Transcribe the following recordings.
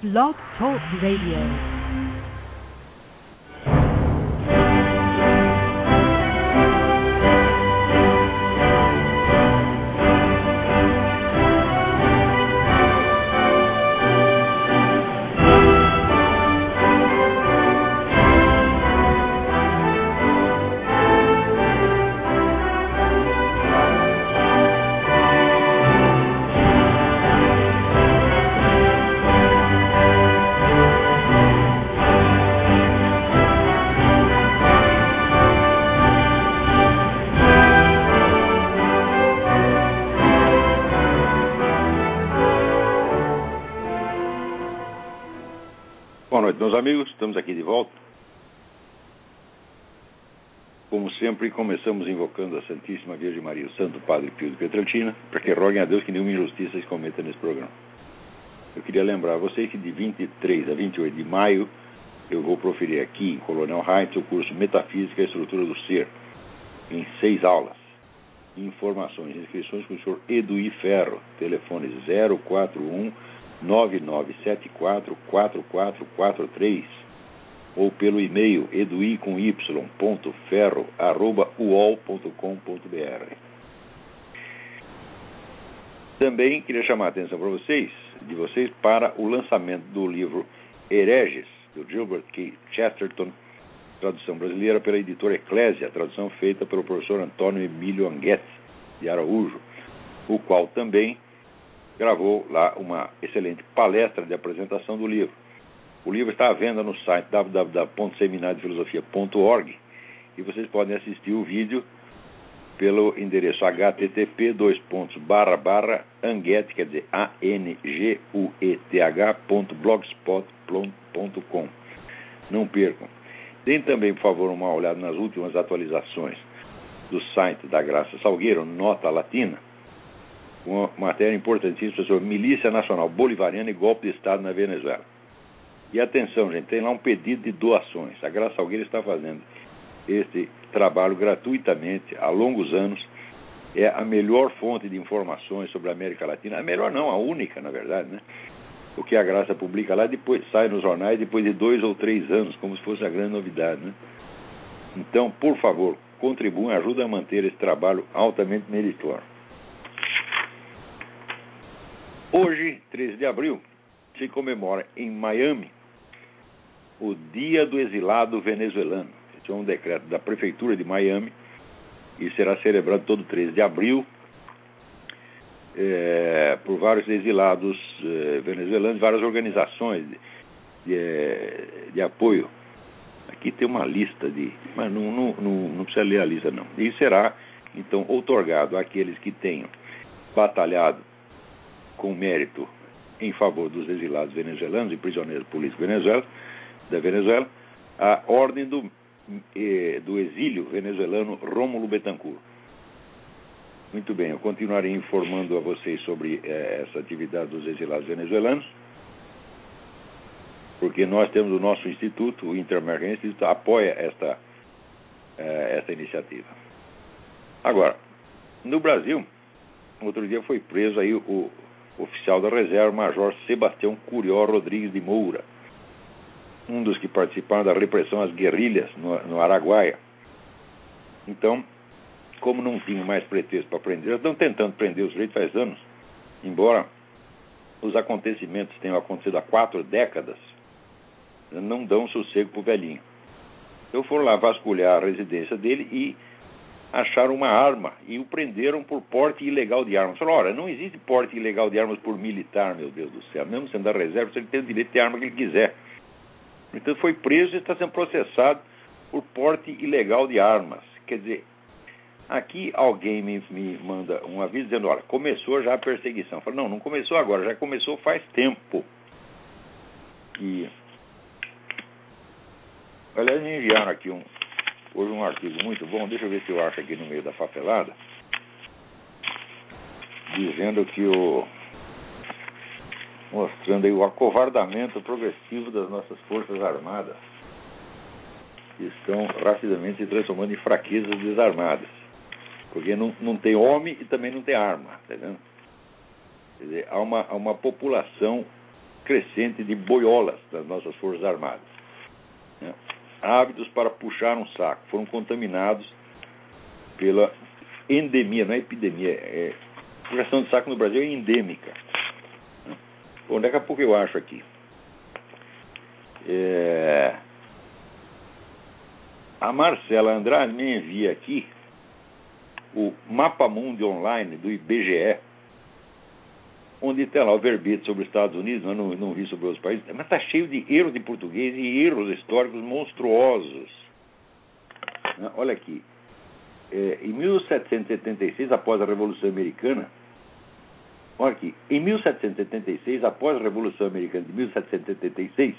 Blog Talk Radio. Começamos invocando a Santíssima Virgem Maria, o Santo Padre Pio de Pietrelcina, para que roguem a Deus que nenhuma injustiça se cometa nesse programa. Eu queria lembrar a vocês que de 23 a 28 de maio eu vou proferir aqui em Coronel Heinz o curso Metafísica e Estrutura do Ser, em seis aulas. Informações e inscrições com o senhor Eduí Ferro, telefone 041 9974 4443 ou pelo e-mail edui com y ponto ferro arroba uol.com.br. Também queria chamar a atenção para vocês, de vocês para o lançamento do livro Hereges, do Gilbert K. Chesterton, tradução brasileira pela editora Eclésia, tradução feita pelo professor Antônio Emílio Anguete de Araújo, o qual também gravou lá uma excelente palestra de apresentação do livro. O livro está à venda no site www.seminariodefilosofia.org e vocês podem assistir o vídeo pelo endereço http dois pontos barra barra quer dizer a n g u e t h ponto. Não percam. Deem também, por favor, uma olhada nas últimas atualizações do site da Graça Salgueiro, Nota Latina, uma matéria importantíssima sobre Milícia Nacional Bolivariana e golpe de Estado na Venezuela. E atenção, gente, tem lá um pedido de doações. A Graça Salgueiro está fazendo este trabalho gratuitamente há longos anos. É a melhor fonte de informações sobre a América Latina. A melhor não, a única, na verdade, né? O que a Graça publica lá depois sai nos jornais depois de dois ou três anos, como se fosse a grande novidade, né? Então, por favor, contribuam, ajudem a manter esse trabalho altamente meritório. Hoje, 13 de abril, se comemora em Miami o Dia do Exilado Venezuelano. Esse é um decreto da Prefeitura de Miami e será celebrado todo 13 de abril é, por vários exilados é, venezuelanos, várias organizações de, de, é, de, apoio. Aqui tem uma lista de. Mas não, não, não, não precisa ler a lista, não. E será, então, outorgado àqueles que tenham batalhado com mérito em favor dos exilados venezuelanos e prisioneiros políticos Venezuela, da Venezuela, a Ordem do, eh, do Exílio Venezuelano Rômulo Betancourt. Muito bem, eu continuarei informando a vocês sobre eh, essa atividade dos exilados venezuelanos, porque nós temos o nosso instituto, o Inter-American Institute, apoia esta, eh, esta iniciativa. Agora, no Brasil, outro dia foi preso aí o oficial da reserva, Major Sebastião Curió Rodrigues de Moura, um dos que participaram da repressão às guerrilhas no, no Araguaia. Então, como não tinham mais pretexto para prender, estão tentando prender os sujeitos faz anos, embora os acontecimentos tenham acontecido há quatro décadas, não dão sossego para o velhinho. Eu foram lá vasculhar a residência dele e acharam uma arma e o prenderam por porte ilegal de armas. Falaram, olha, não existe porte ilegal de armas por militar, meu Deus do céu. Mesmo sendo da reserva, ele tem o direito de ter a arma que ele quiser. Então foi preso e está sendo processado por porte ilegal de armas. Quer dizer, aqui alguém me, me manda um aviso dizendo, olha, começou já a perseguição. Eu falo, não, não começou agora, já começou faz tempo. E aliás, me enviaram aqui um, hoje um artigo muito bom, deixa eu ver se eu acho aqui no meio da papelada, dizendo que o. mostrando aí o acovardamento progressivo das nossas Forças Armadas, que estão rapidamente se transformando em fraquezas desarmadas. Porque não, não tem homem e também não tem arma, tá vendo? Quer dizer, há uma, há uma população crescente de boiolas das nossas Forças Armadas. Né? Hábitos para puxar um saco foram contaminados pela endemia, não é epidemia, é puxação de saco no Brasil é endêmica. Bom, daqui a pouco eu acho aqui. É... A Marcela Andrade me envia aqui o Mapa Mundi Online do IBGE, onde tem lá o verbete sobre os Estados Unidos, mas não, não vi sobre outros países, mas está cheio de erros de português e erros históricos monstruosos. Olha aqui. É, em 1776, após a Revolução Americana, olha aqui, em 1776, após a Revolução Americana de 1776,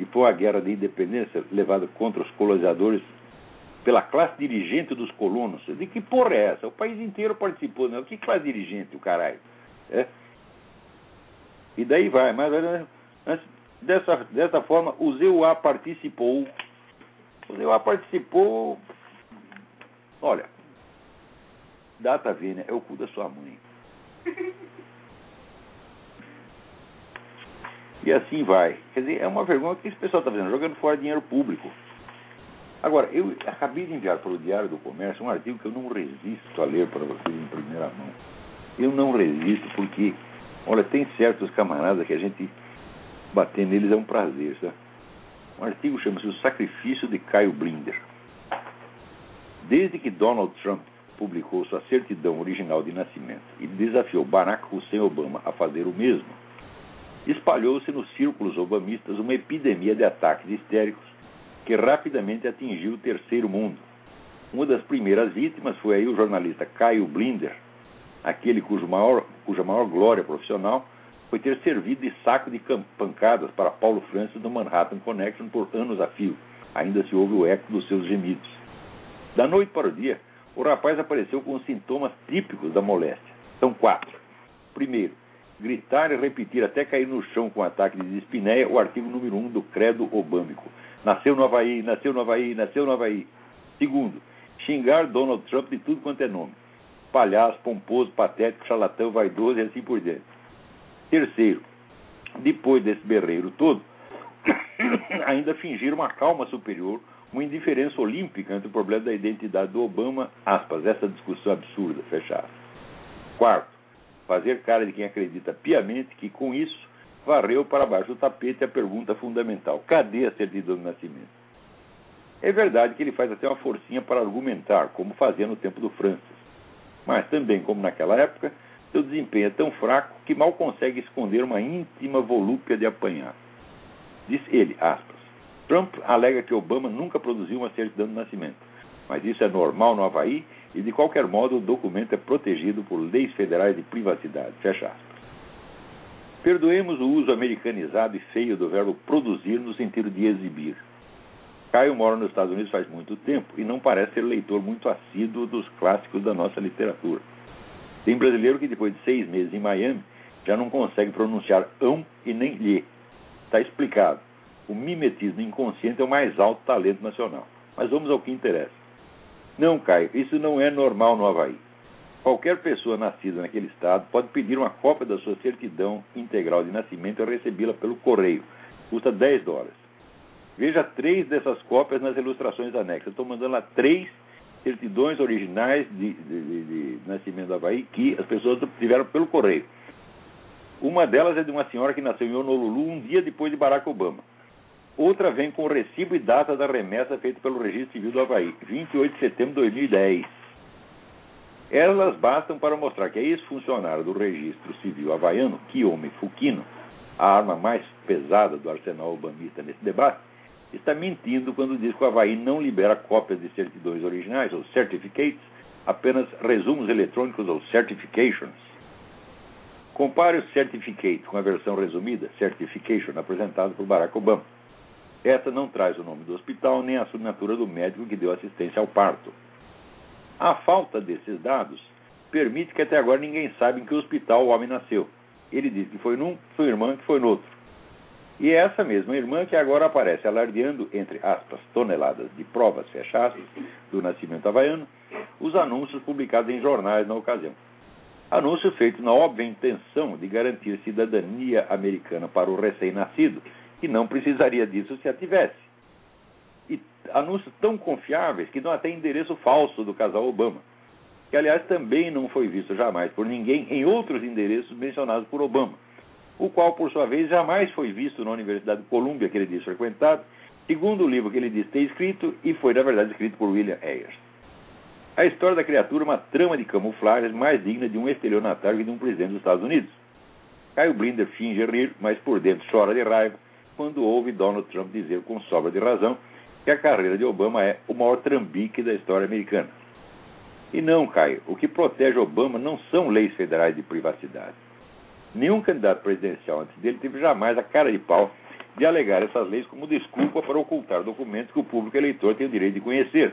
e foi a guerra de independência levada contra os colonizadores pela classe dirigente dos colonos. De que porra é essa? O país inteiro participou, né? O que faz dirigente, o caralho? É? E daí vai, mas antes, dessa, dessa forma, o ZUA participou. O ZUA participou. Olha, data vênia é o cu da sua mãe. E assim vai. Quer dizer, é uma vergonha que esse pessoal está fazendo, jogando fora dinheiro público. Agora, eu acabei de enviar para o Diário do Comércio um artigo que eu não resisto a ler para vocês em primeira mão. Eu não resisto porque, olha, tem certos camaradas que a gente bater neles é um prazer. Sabe? Um artigo chama-se O Sacrifício de Caio Blinder. Desde que Donald Trump publicou sua certidão original de nascimento e desafiou Barack Hussein Obama a fazer o mesmo, espalhou-se nos círculos obamistas uma epidemia de ataques histéricos que rapidamente atingiu o terceiro mundo. Uma das primeiras vítimas foi aí o jornalista Caio Blinder, aquele cujo maior, cuja maior glória profissional foi ter servido de saco de pancadas para Paulo Francis no Manhattan Connection por anos a fio. Ainda se ouve o eco dos seus gemidos. Da noite para o dia, o rapaz apareceu com os sintomas típicos da moléstia. São quatro. Primeiro, gritar e repetir até cair no chão com ataque de dispneia o artigo número 1 um do credo obâmico. Nasceu no Havaí, nasceu no Havaí, nasceu no Havaí. Segundo, xingar Donald Trump de tudo quanto é nome. Palhaço, pomposo, patético, charlatão, vaidoso e assim por diante. Terceiro, depois desse berreiro todo, ainda fingir uma calma superior, uma indiferença olímpica entre o problema da identidade do Obama, aspas, essa discussão absurda, fecha aspas. Quarto, fazer cara de quem acredita piamente que com isso varreu para baixo do tapete a pergunta fundamental: cadê a certidão de nascimento? É verdade que ele faz até uma forcinha para argumentar, como fazia no tempo do Francis. Mas também, como naquela época, seu desempenho é tão fraco que mal consegue esconder uma íntima volúpia de apanhar. Diz ele, aspas, Trump alega que Obama nunca produziu uma certidão de nascimento, mas isso é normal no Havaí e, de qualquer modo, o documento é protegido por leis federais de privacidade. Fecha aspas. Perdoemos o uso americanizado e feio do verbo produzir no sentido de exibir. Caio mora nos Estados Unidos faz muito tempo e não parece ser leitor muito assíduo dos clássicos da nossa literatura. Tem brasileiro que, depois de seis meses em Miami, já não consegue pronunciar ão e nem lhe. Está explicado. O mimetismo inconsciente é o mais alto talento nacional. Mas vamos ao que interessa. Não, Caio, isso não é normal no Havaí. Qualquer pessoa nascida naquele estado pode pedir uma cópia da sua certidão integral de nascimento e recebê-la pelo correio. Custa 10 dólares. Veja três dessas cópias nas ilustrações anexas. Estou mandando lá três certidões originais de, de, de, de nascimento do Havaí que as pessoas tiveram pelo correio. Uma delas é de uma senhora que nasceu em Honolulu um dia depois de Barack Obama. Outra vem com o recibo e data da remessa feita pelo Registro Civil do Havaí, 28 de setembro de 2010. Elas bastam para mostrar que a ex-funcionário do Registro Civil havaiano, Kiyomi Fukino, a arma mais pesada do arsenal obamista nesse debate, está mentindo quando diz que o Havaí não libera cópias de certidões originais, ou certificates, apenas resumos eletrônicos ou certifications. Compare o certificate com a versão resumida, certification, apresentado por Barack Obama. Essa não traz o nome do hospital nem a assinatura do médico que deu assistência ao parto. A falta desses dados permite que até agora ninguém saiba em que hospital o homem nasceu. Ele diz que foi num, sua irmã que foi no outro. E é essa mesma irmã que agora aparece alardeando, entre aspas, toneladas de provas fechadas do nascimento havaiano, os anúncios publicados em jornais na ocasião. Anúncio feito na óbvia intenção de garantir cidadania americana para o recém-nascido, que não precisaria disso se a tivesse. E anúncios tão confiáveis que dão até endereço falso do casal Obama, que aliás também não foi visto jamais por ninguém em outros endereços mencionados por Obama, o qual, por sua vez, jamais foi visto na Universidade de Colômbia, que ele diz frequentado, segundo o livro que ele diz ter escrito e foi, na verdade, escrito por William Ayers. A história da criatura é uma trama de camuflagens mais digna de um estelionatário que de um presidente dos Estados Unidos. Caio Blinder finge rir, mas por dentro chora de raiva quando ouve Donald Trump dizer com sobra de razão que a carreira de Obama é o maior trambique da história americana. E não, Caio, o que protege Obama não são leis federais de privacidade. Nenhum candidato presidencial antes dele teve jamais a cara de pau de alegar essas leis como desculpa para ocultar documentos que o público eleitor tem o direito de conhecer.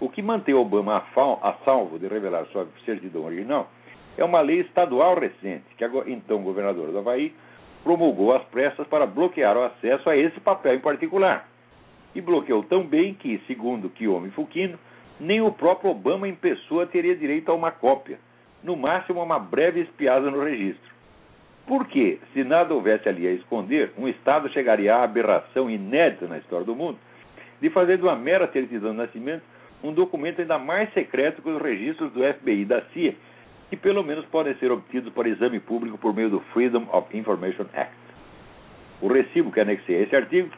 O que mantém Obama a, salvo de revelar sua certidão original é uma lei estadual recente, que então governadora do Havaí promulgou às pressas para bloquear o acesso a esse papel em particular. E bloqueou tão bem que, segundo Kiyomi Fukino, nem o próprio Obama em pessoa teria direito a uma cópia, no máximo uma breve espiada no registro. Porque, se nada houvesse ali a esconder, um Estado chegaria à aberração inédita na história do mundo de fazer de uma mera certidão de nascimento um documento ainda mais secreto que os registros do FBI e da CIA, que pelo menos podem ser obtidos para exame público por meio do Freedom of Information Act. O recibo que anexei a esse artigo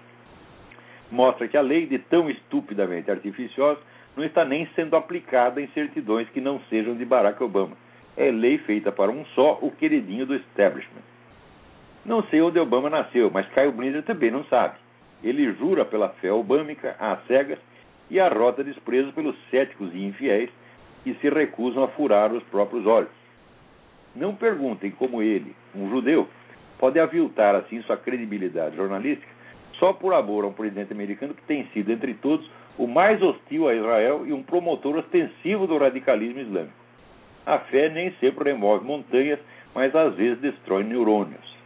mostra que a lei, de tão estupidamente artificiosa, não está nem sendo aplicada em certidões que não sejam de Barack Obama. É lei feita para um só, o queridinho do establishment. Não sei onde Obama nasceu, mas Caio Blinder também não sabe. Ele jura pela fé obâmica, às cegas, e arrota desprezo pelos céticos e infiéis que se recusam a furar os próprios olhos. Não perguntem como ele, um judeu, pode aviltar assim sua credibilidade jornalística só por amor a um presidente americano que tem sido, entre todos, o mais hostil a Israel e um promotor ostensivo do radicalismo islâmico. A fé nem sempre remove montanhas, mas às vezes destrói neurônios.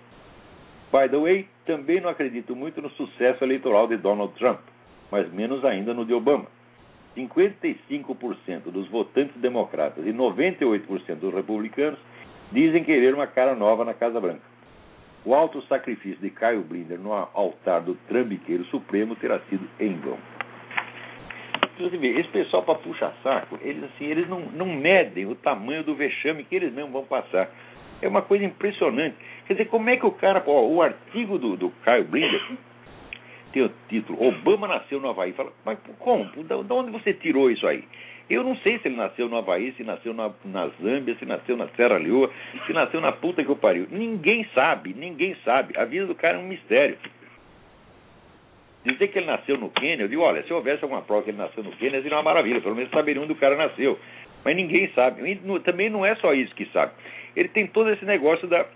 By the way, também não acredito muito no sucesso eleitoral de Donald Trump mas menos ainda no de Obama. 55% dos votantes democratas e 98% dos republicanos dizem querer uma cara nova na Casa Branca. O alto sacrifício de Caio Blinder no altar do trambiqueiro supremo terá sido em vão. Esse pessoal para puxar saco, eles assim, eles não, não medem o tamanho do vexame que eles mesmos vão passar. É uma coisa impressionante. Quer dizer, como é que o cara, o artigo do, do Caio Blinder tem o título Obama nasceu no Havaí. Fala, mas como? De onde você tirou isso aí? Eu não sei se ele nasceu no Havaí, se nasceu na, na Zâmbia, se nasceu na Serra Leoa, se nasceu na puta que eu pariu. Ninguém sabe, ninguém sabe. A vida do cara é um mistério. Dizer que ele nasceu no Quênia, eu digo, olha, se houvesse alguma prova que ele nasceu no Quênia, seria uma maravilha, pelo menos saberiam onde o cara nasceu. Mas ninguém sabe. E também não é só isso que sabe. Ele tem todo esse negócio da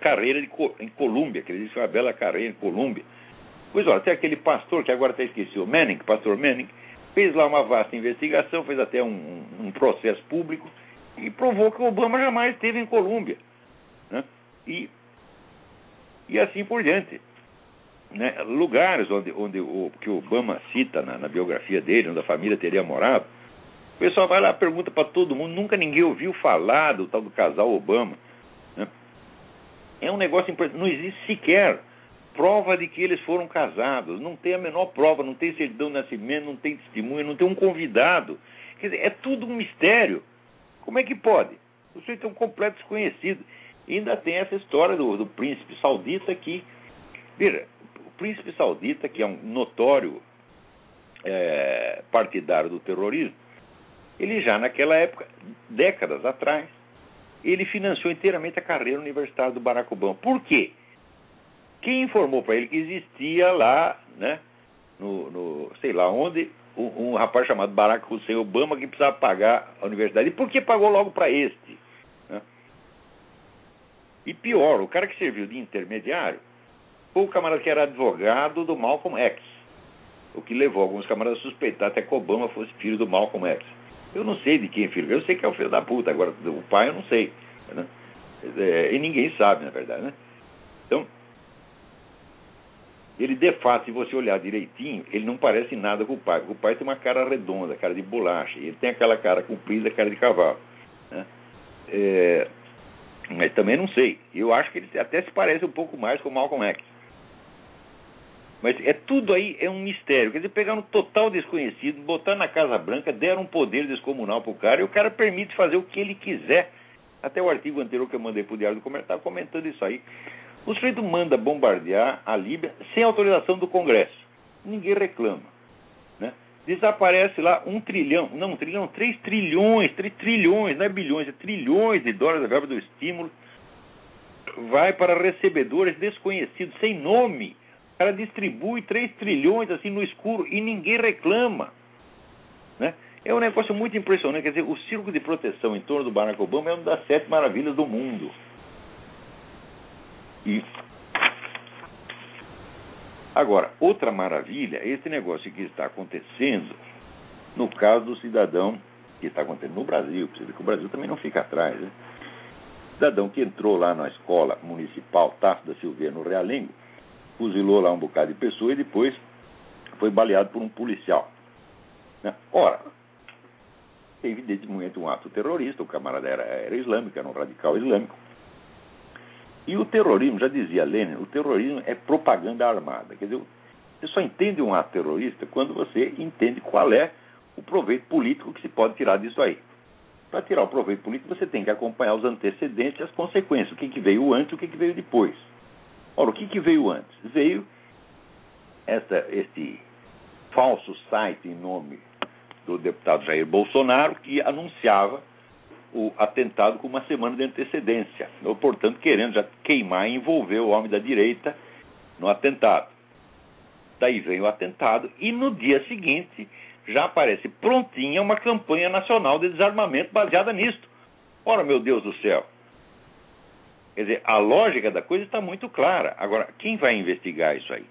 carreira de, em Colômbia, que ele disse que é uma bela carreira em Colômbia. Pois olha, tem aquele pastor que agora até esqueci, o Manning, pastor Manning, fez lá uma vasta investigação, fez até um, um processo público e provou que o Obama jamais esteve em Colômbia. Né? E, e assim por diante. Né? Lugares onde, onde o, que o Obama cita na, na biografia dele, onde a família teria morado, o pessoal vai lá pergunta para todo mundo, nunca ninguém ouviu falar do tal do casal Obama. Né? É um negócio importante, não existe sequer prova de que eles foram casados. Não tem a menor prova, não tem certidão de nascimento, não tem testemunha, não tem um convidado. Quer dizer, é tudo um mistério. Como é que pode? O sujeito é um completo desconhecido. E ainda tem essa história do, do príncipe saudita que. Veja, o príncipe saudita, que é um notório é, partidário do terrorismo, ele já naquela época, décadas atrás, ele financiou inteiramente a carreira universitária do Barack Obama. Por quê? Quem informou para ele que existia lá, né, no, no sei lá onde, um, um, rapaz chamado Barack Hussein Obama que precisava pagar a universidade. E por que pagou logo para este? Né? E pior, o cara que serviu de intermediário foi o camarada que era advogado do Malcolm X. O que levou alguns camaradas a suspeitar até que Obama fosse filho do Malcolm X. Eu não sei de quem é filho, eu sei que é o filho da puta, agora o pai eu não sei. Né? É, e ninguém sabe, na verdade. Né? Então, ele de fato, se você olhar direitinho, ele não parece nada com o pai. O pai tem uma cara redonda, cara de bolacha. Ele tem aquela cara comprida, cara de cavalo. Né? É, mas também não sei. Eu acho que ele até se parece um pouco mais com Malcolm X. Mas é tudo aí é um mistério. Quer dizer, pegaram um total desconhecido, botar na Casa Branca, deram um poder descomunal pro cara e o cara permite fazer o que ele quiser. Até o artigo anterior que eu mandei pro Diário do Comércio estava comentando isso aí. O sujeito manda bombardear a Líbia sem autorização do Congresso. Ninguém reclama. Né? Desaparece lá um trilhão, não um trilhão, três trilhões, três trilhões, não é bilhões, é trilhões de dólares da verba do estímulo. Vai para recebedores desconhecidos, sem nome cara distribui 3 trilhões assim no escuro e ninguém reclama. Né? É um negócio muito impressionante. Quer dizer, o círculo de proteção em torno do Barack Obama é uma das sete maravilhas do mundo. E agora, outra maravilha esse negócio que está acontecendo no caso do cidadão que está acontecendo no Brasil. Vê que o Brasil também não fica atrás. Né? Cidadão que entrou lá na escola municipal Tasso da Silveira, no Realengo, fuzilou lá um bocado de pessoa e depois foi baleado por um policial. Né? Ora, evidentemente um ato terrorista, o camarada era, era islâmico, era um radical islâmico. E o terrorismo, já dizia Lenin, o terrorismo é propaganda armada. Quer dizer, você só entende um ato terrorista quando você entende qual é o proveito político que se pode tirar disso aí. Para tirar o proveito político, você tem que acompanhar os antecedentes e as consequências, o que, que veio antes e o que, que veio depois. Ora, o que, que veio antes? Veio essa, este falso site em nome do deputado Jair Bolsonaro que anunciava o atentado com uma semana de antecedência, ou, portanto, querendo já queimar e envolver o homem da direita no atentado. Daí vem o atentado e no dia seguinte já aparece prontinha uma campanha nacional de desarmamento baseada nisto. Ora, meu Deus do céu, Quer dizer, a lógica da coisa está muito clara. Agora, quem vai investigar isso aí?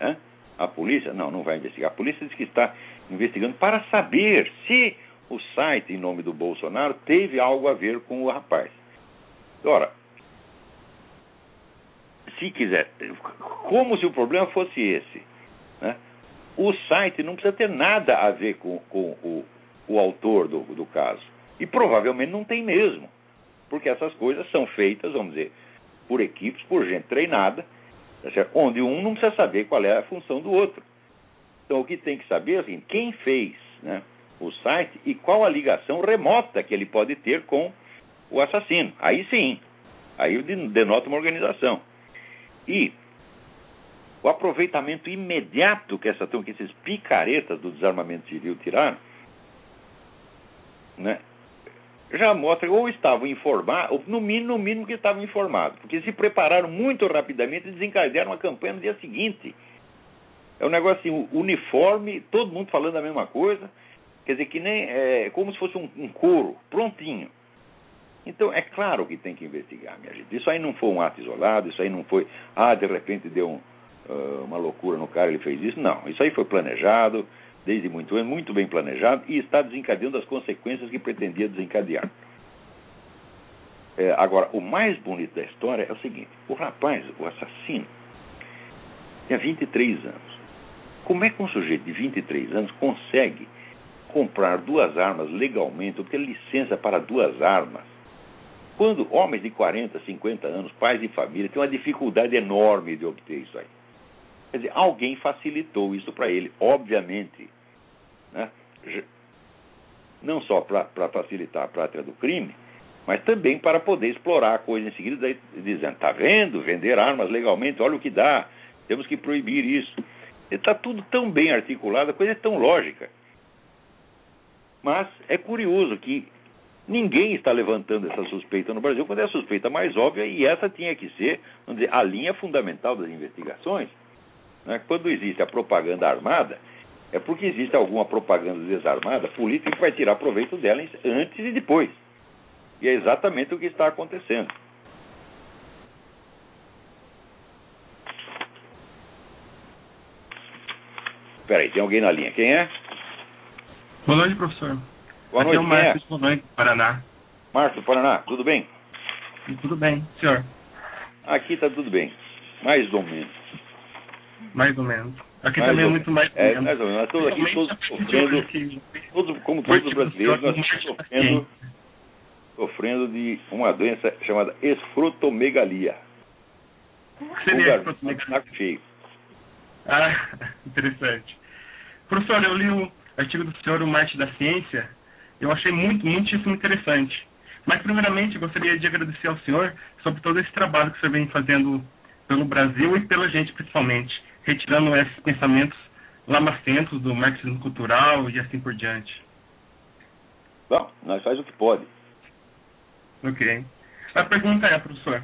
Hã? A polícia? Não, não vai investigar. A polícia diz que está investigando para saber se o site em nome do Bolsonaro teve algo a ver com o rapaz. Ora, se quiser, como se o problema fosse esse, né? o site não precisa ter nada a ver com, com o, o autor do, do caso. E provavelmente não tem mesmo porque essas coisas são feitas, vamos dizer, por equipes, por gente treinada, tá onde um não precisa saber qual é a função do outro. Então, o que tem que saber é assim, quem fez né, o site e qual a ligação remota que ele pode ter com o assassino. Aí sim, aí denota uma organização. E o aproveitamento imediato que, essa, que esses picaretas do desarmamento civil tiraram, né, já mostra ou estavam informados, ou no mínimo, no mínimo que estavam informados, porque se prepararam muito rapidamente e desencadearam a campanha no dia seguinte. É um negócio assim, uniforme, todo mundo falando a mesma coisa, quer dizer que nem é como se fosse um, um coro, prontinho. Então é claro que tem que investigar, minha gente. Isso aí não foi um ato isolado, isso aí não foi, ah, de repente deu um, uh, uma loucura no cara, ele fez isso. Não, isso aí foi planejado, desde muito antes, muito bem planejado e está desencadeando as consequências que pretendia desencadear. É, agora, o mais bonito da história é o seguinte: o rapaz, o assassino, tinha 23 anos. Como é que um sujeito de 23 anos consegue comprar duas armas legalmente, ou ter licença para duas armas? Quando homens de 40, 50 anos, pais de família, têm uma dificuldade enorme de obter isso aí. Quer dizer, alguém facilitou isso para ele, obviamente. Né? Não só para facilitar a prática do crime, mas também para poder explorar a coisa em seguida, daí, dizendo: está vendo? Vender armas legalmente, olha o que dá, temos que proibir isso. Está tudo tão bem articulado, a coisa é tão lógica. Mas é curioso que ninguém está levantando essa suspeita no Brasil, quando é a suspeita mais óbvia, e essa tinha que ser, dizer, a linha fundamental das investigações. Né? Quando existe a propaganda armada, é porque existe alguma propaganda desarmada política que vai tirar proveito dela antes e depois. E é exatamente o que está acontecendo. Peraí, tem alguém na linha. Quem é? Boa noite, professor. Boa noite, Aqui é o Márcio, boa noite, Paraná. Márcio, Paraná, tudo bem? Tudo bem, senhor? Aqui está tudo bem, mais ou menos. Mais ou menos. Aqui mais também é muito mais. É, mais ou menos. Nós todos aqui todos sofrendo, todos, como todos os brasileiros, nós estamos sofrendo sofrendo de uma doença chamada esfrotomegalia. O que seria escrotomegalia? saco cheio. Ah, interessante. Professor, eu li o artigo do senhor, O Marte da Ciência. Eu achei muito, muitíssimo interessante. Mas, primeiramente, gostaria de agradecer ao senhor sobre todo esse trabalho que o senhor vem fazendo pelo Brasil e pela gente, principalmente, retirando esses pensamentos lamacentos do marxismo cultural e assim por diante. Bom, nós faz o que pode. Ok. A pergunta é, professor,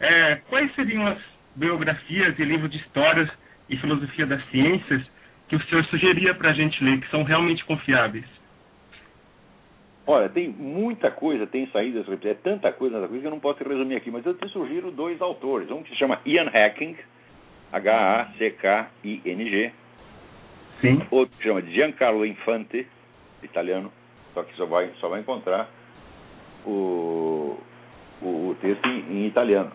é, quais seriam as biografias e livros de histórias e filosofia das ciências que o senhor sugeria para a gente ler, que são realmente confiáveis? Olha, tem muita coisa, tem saídas, é tanta coisa, tanta coisa que eu não posso resumir aqui, mas eu te sugiro dois autores. Um que se chama Ian Hacking, H-A-C-K-I-N-G, Sim. outro que se chama Giancarlo Infante, italiano, só que só vai, só vai encontrar o, o, o texto em, em italiano.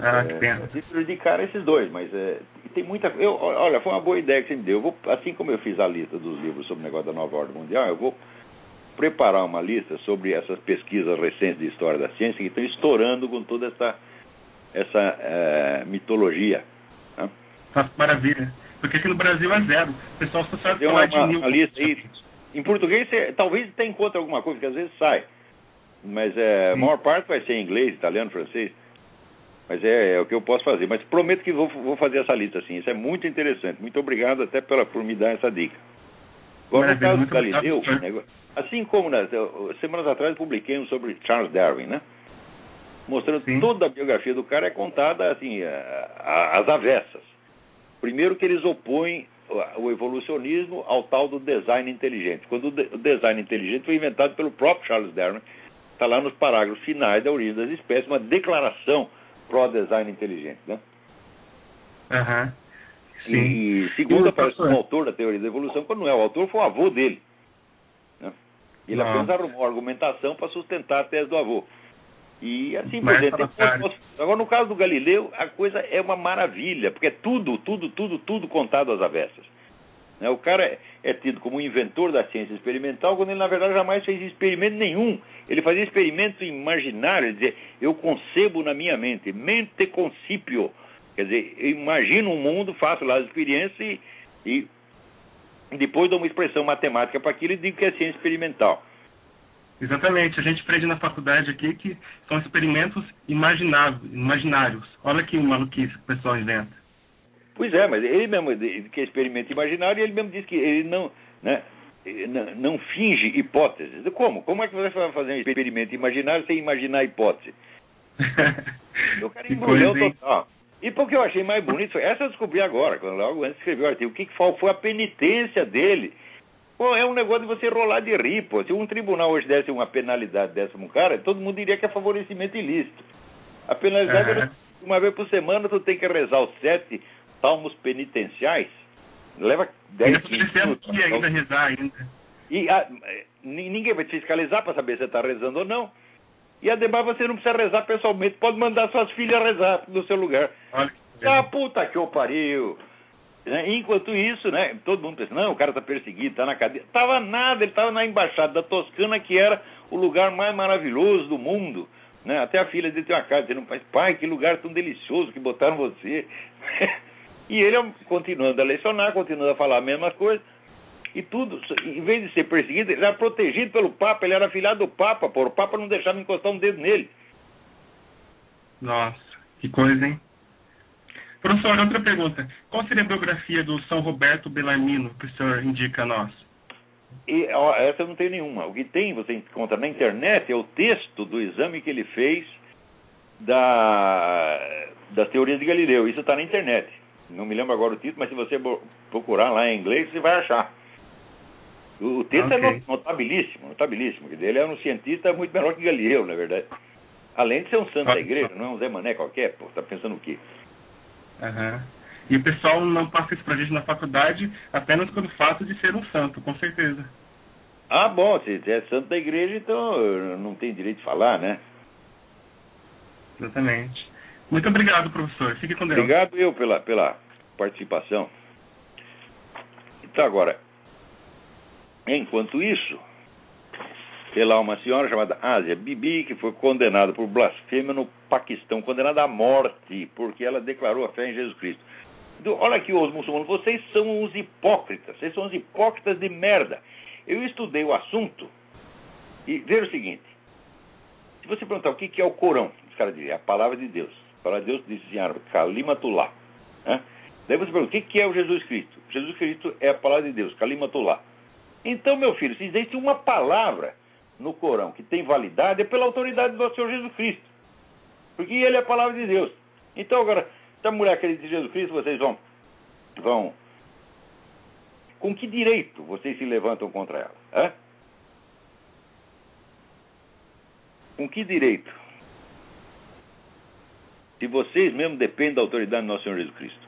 Ah, que É, pena. eu preciso dedicar a esses dois, mas é, tem muita eu, Olha, foi uma boa ideia que você me deu. Eu vou, assim como eu fiz a lista dos livros sobre o negócio da nova ordem mundial, eu vou preparar uma lista sobre essas pesquisas recentes de história da ciência que estão estourando com toda essa, essa eh, mitologia. né? Nossa, maravilha. Porque aqui no Brasil é zero. O pessoal só sabe Tem falar uma, de mil. uma lista aí. Em português, você, talvez você encontre alguma coisa, porque às vezes sai. Mas é, a maior parte vai ser em inglês, italiano, francês. Mas é, é o que eu posso fazer. Mas prometo que vou, vou fazer essa lista assim. Isso é muito interessante. Muito obrigado até pela, por me dar essa dica. Agora, no caso nego- assim como nas, eu- semanas atrás publiquei um sobre Charles Darwin, né? Mostrando Sim. toda a biografia do cara é contada assim, às avessas. Primeiro que eles opõem o- o evolucionismo ao tal do design inteligente. Quando o, de- o design inteligente foi inventado pelo próprio Charles Darwin, está lá nos parágrafos finais da origem das espécies, uma declaração pró-design inteligente. Né? Aham. Sim. E, e segundo o aparece um autor da teoria da evolução, quando não é o autor, foi o avô dele. Né? Ele Nossa. apenas arrumou uma argumentação para sustentar a tese do avô. E assim por outros- Agora, no caso do Galileu, a coisa é uma maravilha, porque é tudo, tudo, tudo, tudo contado às avessas. Né? O cara é, é tido como inventor da ciência experimental, quando ele, na verdade, jamais fez experimento nenhum. Ele fazia experimento imaginário, dizia, eu concebo na minha mente, mente concipio. Quer dizer, eu imagino um mundo, faço lá as experiências e, e depois dou uma expressão matemática para aquilo e digo que é ciência experimental. Exatamente. A gente aprende na faculdade aqui que são experimentos imaginários. Olha que maluquice que o pessoal inventa. Pois é, mas ele mesmo, que é experimento imaginário, ele mesmo diz que ele não, né, não, não finge hipóteses. Como? Como é que você vai fazer um experimento imaginário sem imaginar a hipótese? O cara embrulhou total. E porque eu achei mais bonito, essa eu descobri agora, quando logo antes de escrever o artigo. O que, que foi, a penitência dele. Pô, é um negócio de você rolar de rir, pô. Se um tribunal hoje desse uma penalidade dessa um cara, todo mundo diria que é favorecimento ilícito. A penalidade Aham. era uma vez por semana tu tem que rezar os sete salmos penitenciais. Leva dez Ainda quinze precisa minutos. aqui ainda rezar ainda. E a- ni- ninguém vai te fiscalizar para saber se você está rezando ou não. E ademais você não precisa rezar pessoalmente, pode mandar suas filhas rezar no seu lugar. Olha Ah, puta que eu pariu. Né? Enquanto isso, né, todo mundo pensa, não, o cara está perseguido, está na cadeia. Tava nada, ele estava na embaixada da Toscana, que era o lugar mais maravilhoso do mundo. Né? Até a filha dele tem uma carta dizendo, "Pai, pai, que lugar tão delicioso que botaram você. e ele continuando a lecionar, continuando a falar a mesma coisa. E tudo, em vez de ser perseguido, ele era protegido pelo Papa, ele era afilhado do Papa, pô, o Papa não deixava encostar um dedo nele. Nossa, que coisa, hein? Professor, outra pergunta. Qual seria a biografia do São Roberto Bellarmino que o senhor indica a nós? E ó, essa eu não tenho nenhuma. O que tem, você encontra na internet, é o texto do exame que ele fez da, das teorias de Galileu. Isso está na internet. Não me lembro agora o título, mas se você procurar lá em inglês, você vai achar. O, texto é Ok. no- notabilíssimo, notabilíssimo. Ele é um cientista muito melhor que Galileu, na verdade. Além de ser um santo da igreja, não é um Zé Mané qualquer, pô. Tá pensando o quê? Aham. E o pessoal não passa isso pra gente na faculdade apenas pelo fato de ser um santo, com certeza. Ah, bom, se é santo da igreja, então eh, não tem direito de falar, né? Exatamente. Muito obrigado, professor. Fique com Deus. Obrigado eu pela, pela participação. Então, agora, enquanto isso, lá, uma senhora chamada Ásia Bibi, que foi condenada por blasfêmia no Paquistão, condenada à morte, porque ela declarou a fé em Jesus Cristo. Então, olha aqui, os muçulmanos, vocês são uns hipócritas, vocês são uns hipócritas de merda. Eu estudei o assunto e veja o seguinte: se você perguntar o que é o Corão, os caras dizem, é a palavra de Deus. A palavra de Deus diz em árabe, Kalimatullah. Né? Daí você pergunta, o que é o Jesus Cristo? Jesus Cristo é a palavra de Deus, Kalimatullah. Então, meu filho, se existe uma palavra no Corão que tem validade, é pela autoridade do Senhor Jesus Cristo. Porque ele é a palavra de Deus. Então, agora, se a mulher acredita em Jesus Cristo, vocês vão. vão com que direito vocês se levantam contra ela? Com que direito? Se vocês mesmo dependem da autoridade do nosso Senhor Jesus Cristo.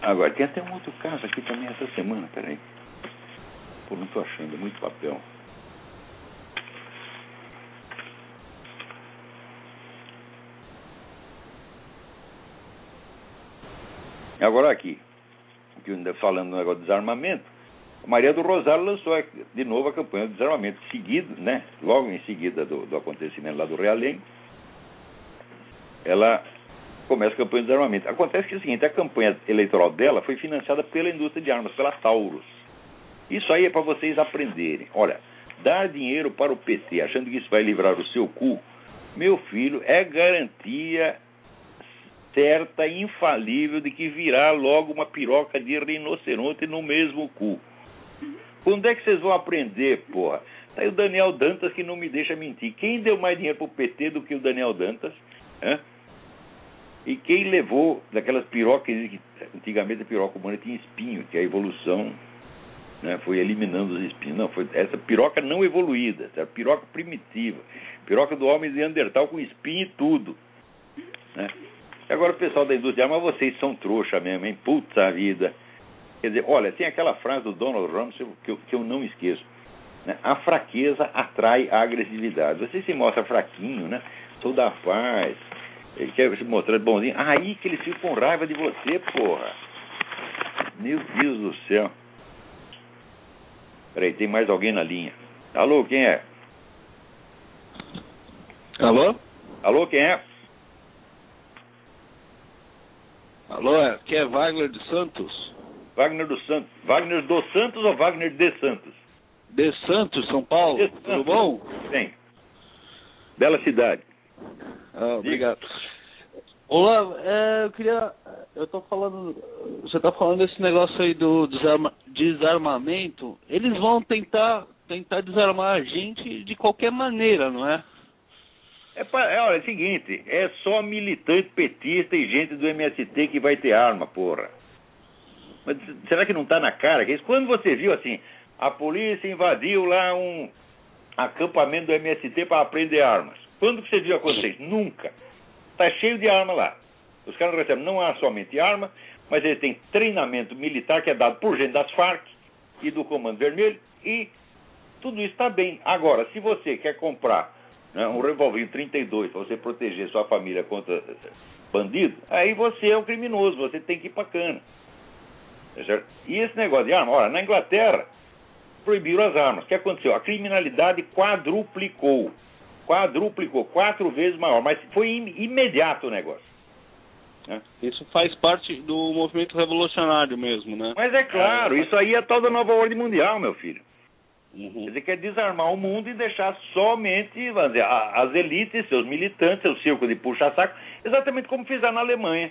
Agora, tem até um outro caso aqui também essa semana, peraí. Pô, não estou achando, é muito papel. Agora aqui, que ainda falando no negócio de desarmamento, Maria do Rosário lançou de novo a campanha de desarmamento, seguido, né? Logo em seguida do, do acontecimento lá do Realengo, ela começa a campanha de desarmamento. Acontece que é o seguinte, a campanha eleitoral dela foi financiada pela indústria de armas, pela Taurus. Isso aí é para vocês aprenderem. Olha, dar dinheiro para o PT achando que isso vai livrar o seu cu, meu filho, é garantia certa infalível de que virá logo uma piroca de rinoceronte no mesmo cu. Quando é que vocês vão aprender, porra? Tá aí o Daniel Dantas que não me deixa mentir. Quem deu mais dinheiro pro PT do que o Daniel Dantas? Hã? E quem levou daquelas pirocas que antigamente a piroca humana tinha espinho, que a evolução né, foi eliminando os espinhos. Não, foi essa piroca não evoluída, essa piroca primitiva, piroca do homem de Neandertal com espinho e tudo. Né? Agora o pessoal da indústria, ah, mas vocês são trouxa mesmo, hein? Puta vida. Quer dizer, olha, tem aquela frase do Donald Rumsfeld que eu, que eu não esqueço. Né? A fraqueza atrai a agressividade. Você se mostra fraquinho, né? Sou da paz, ele quer se mostrar bonzinho. Aí que eles ficam com raiva de você, porra. Meu Deus do céu. Peraí, tem mais alguém na linha. Alô, quem é? Alô? Alô, quem é? Alô, aqui é Wagner de Santos. Wagner dos Santos. Wagner dos Santos ou Wagner de Santos? De Santos, São Paulo. De Tudo Santos. bom? Bem. Bela cidade. Ah, obrigado. Olá, é, eu queria. Eu tô falando. Você tá falando desse negócio aí do desarma, desarmamento. Eles vão tentar tentar desarmar a gente de qualquer maneira, não é? É, é, olha, é o seguinte, é só militante petista e gente do MST que vai ter arma, porra. Mas será que não tá na cara? isso? Quando você viu assim, a polícia invadiu lá um acampamento do MST para aprender armas. Quando você viu acontecer isso? Nunca. Tá cheio de arma lá. Os caras recebem não há somente arma, mas eles têm treinamento militar que é dado por gente das Farc e do Comando Vermelho e tudo isso está bem. Agora, se você quer comprar né, um revólver 32 para você proteger sua família contra bandido, aí você é um criminoso, você tem que ir para cana. Tá? E esse negócio de arma, olha, na Inglaterra proibiram as armas. O que aconteceu? A criminalidade quadruplicou. Quadruplicou, quatro vezes maior, mas foi im- imediato o negócio. né? Isso faz parte do movimento revolucionário mesmo, né? Mas é claro, isso aí é tal da nova ordem mundial, meu filho. Quer Uhum. quer desarmar o mundo e deixar somente vamos dizer, as elites, seus militantes, seu circo de puxa-saco, exatamente como fizeram na Alemanha.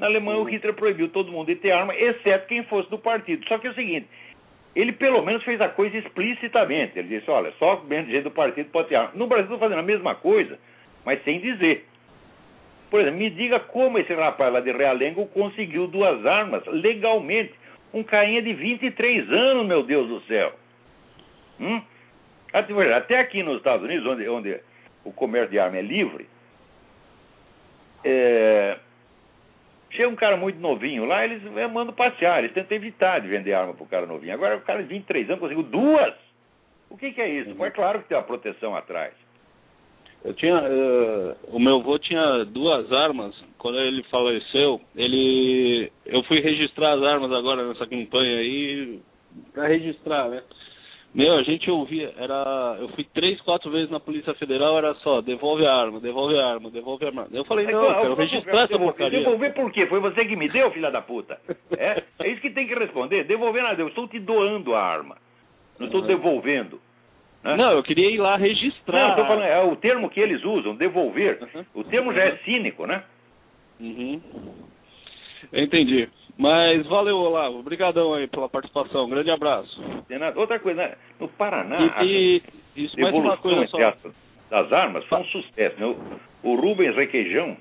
Na Alemanha o Hitler proibiu todo mundo de ter arma, exceto quem fosse do partido. Só que é o seguinte, ele pelo menos fez a coisa explicitamente. Ele disse, olha, só gente do partido pode ter arma. No Brasil estão fazendo a mesma coisa, mas sem dizer. Por exemplo, me diga como esse rapaz lá de Realengo conseguiu duas armas legalmente. Um carinha de 23 anos, meu Deus do céu. Hum? Até- Até aqui nos Estados Unidos, onde, onde o comércio de arma é livre, é, chega um cara muito novinho lá, eles eh, mandam passear, eles tentam evitar de vender arma pro cara novinho. Agora o cara de 23 anos conseguiu duas. O que, que é isso? É claro que tem uma proteção atrás. Eu tinha, uh, o meu avô tinha duas armas. Quando ele faleceu, ele, eu fui registrar as armas agora nessa campanha aí para registrar, né? Meu, a gente ouvia, era, eu fui três, quatro vezes na Polícia Federal, era só devolve a arma, devolve a arma, devolve a arma. Eu falei não, eu quero registrar essa porcaria. Devolver por quê? Foi você que me deu, filha da puta. É, é isso que tem que responder. Devolver nada, eu estou te doando a arma, não estou devolvendo. Né? Não, eu queria ir lá registrar. Não, falando, é o termo que eles usam, devolver. Uhum. O termo já é cínico, né? Uhum. Eu entendi. Mas valeu, Olavo. Obrigadão aí pela participação. Um grande abraço. Outra coisa, né? no Paraná, e, e isso, mais uma coisa só. das armas foi um sucesso. Né? O, Rubens Requeijão,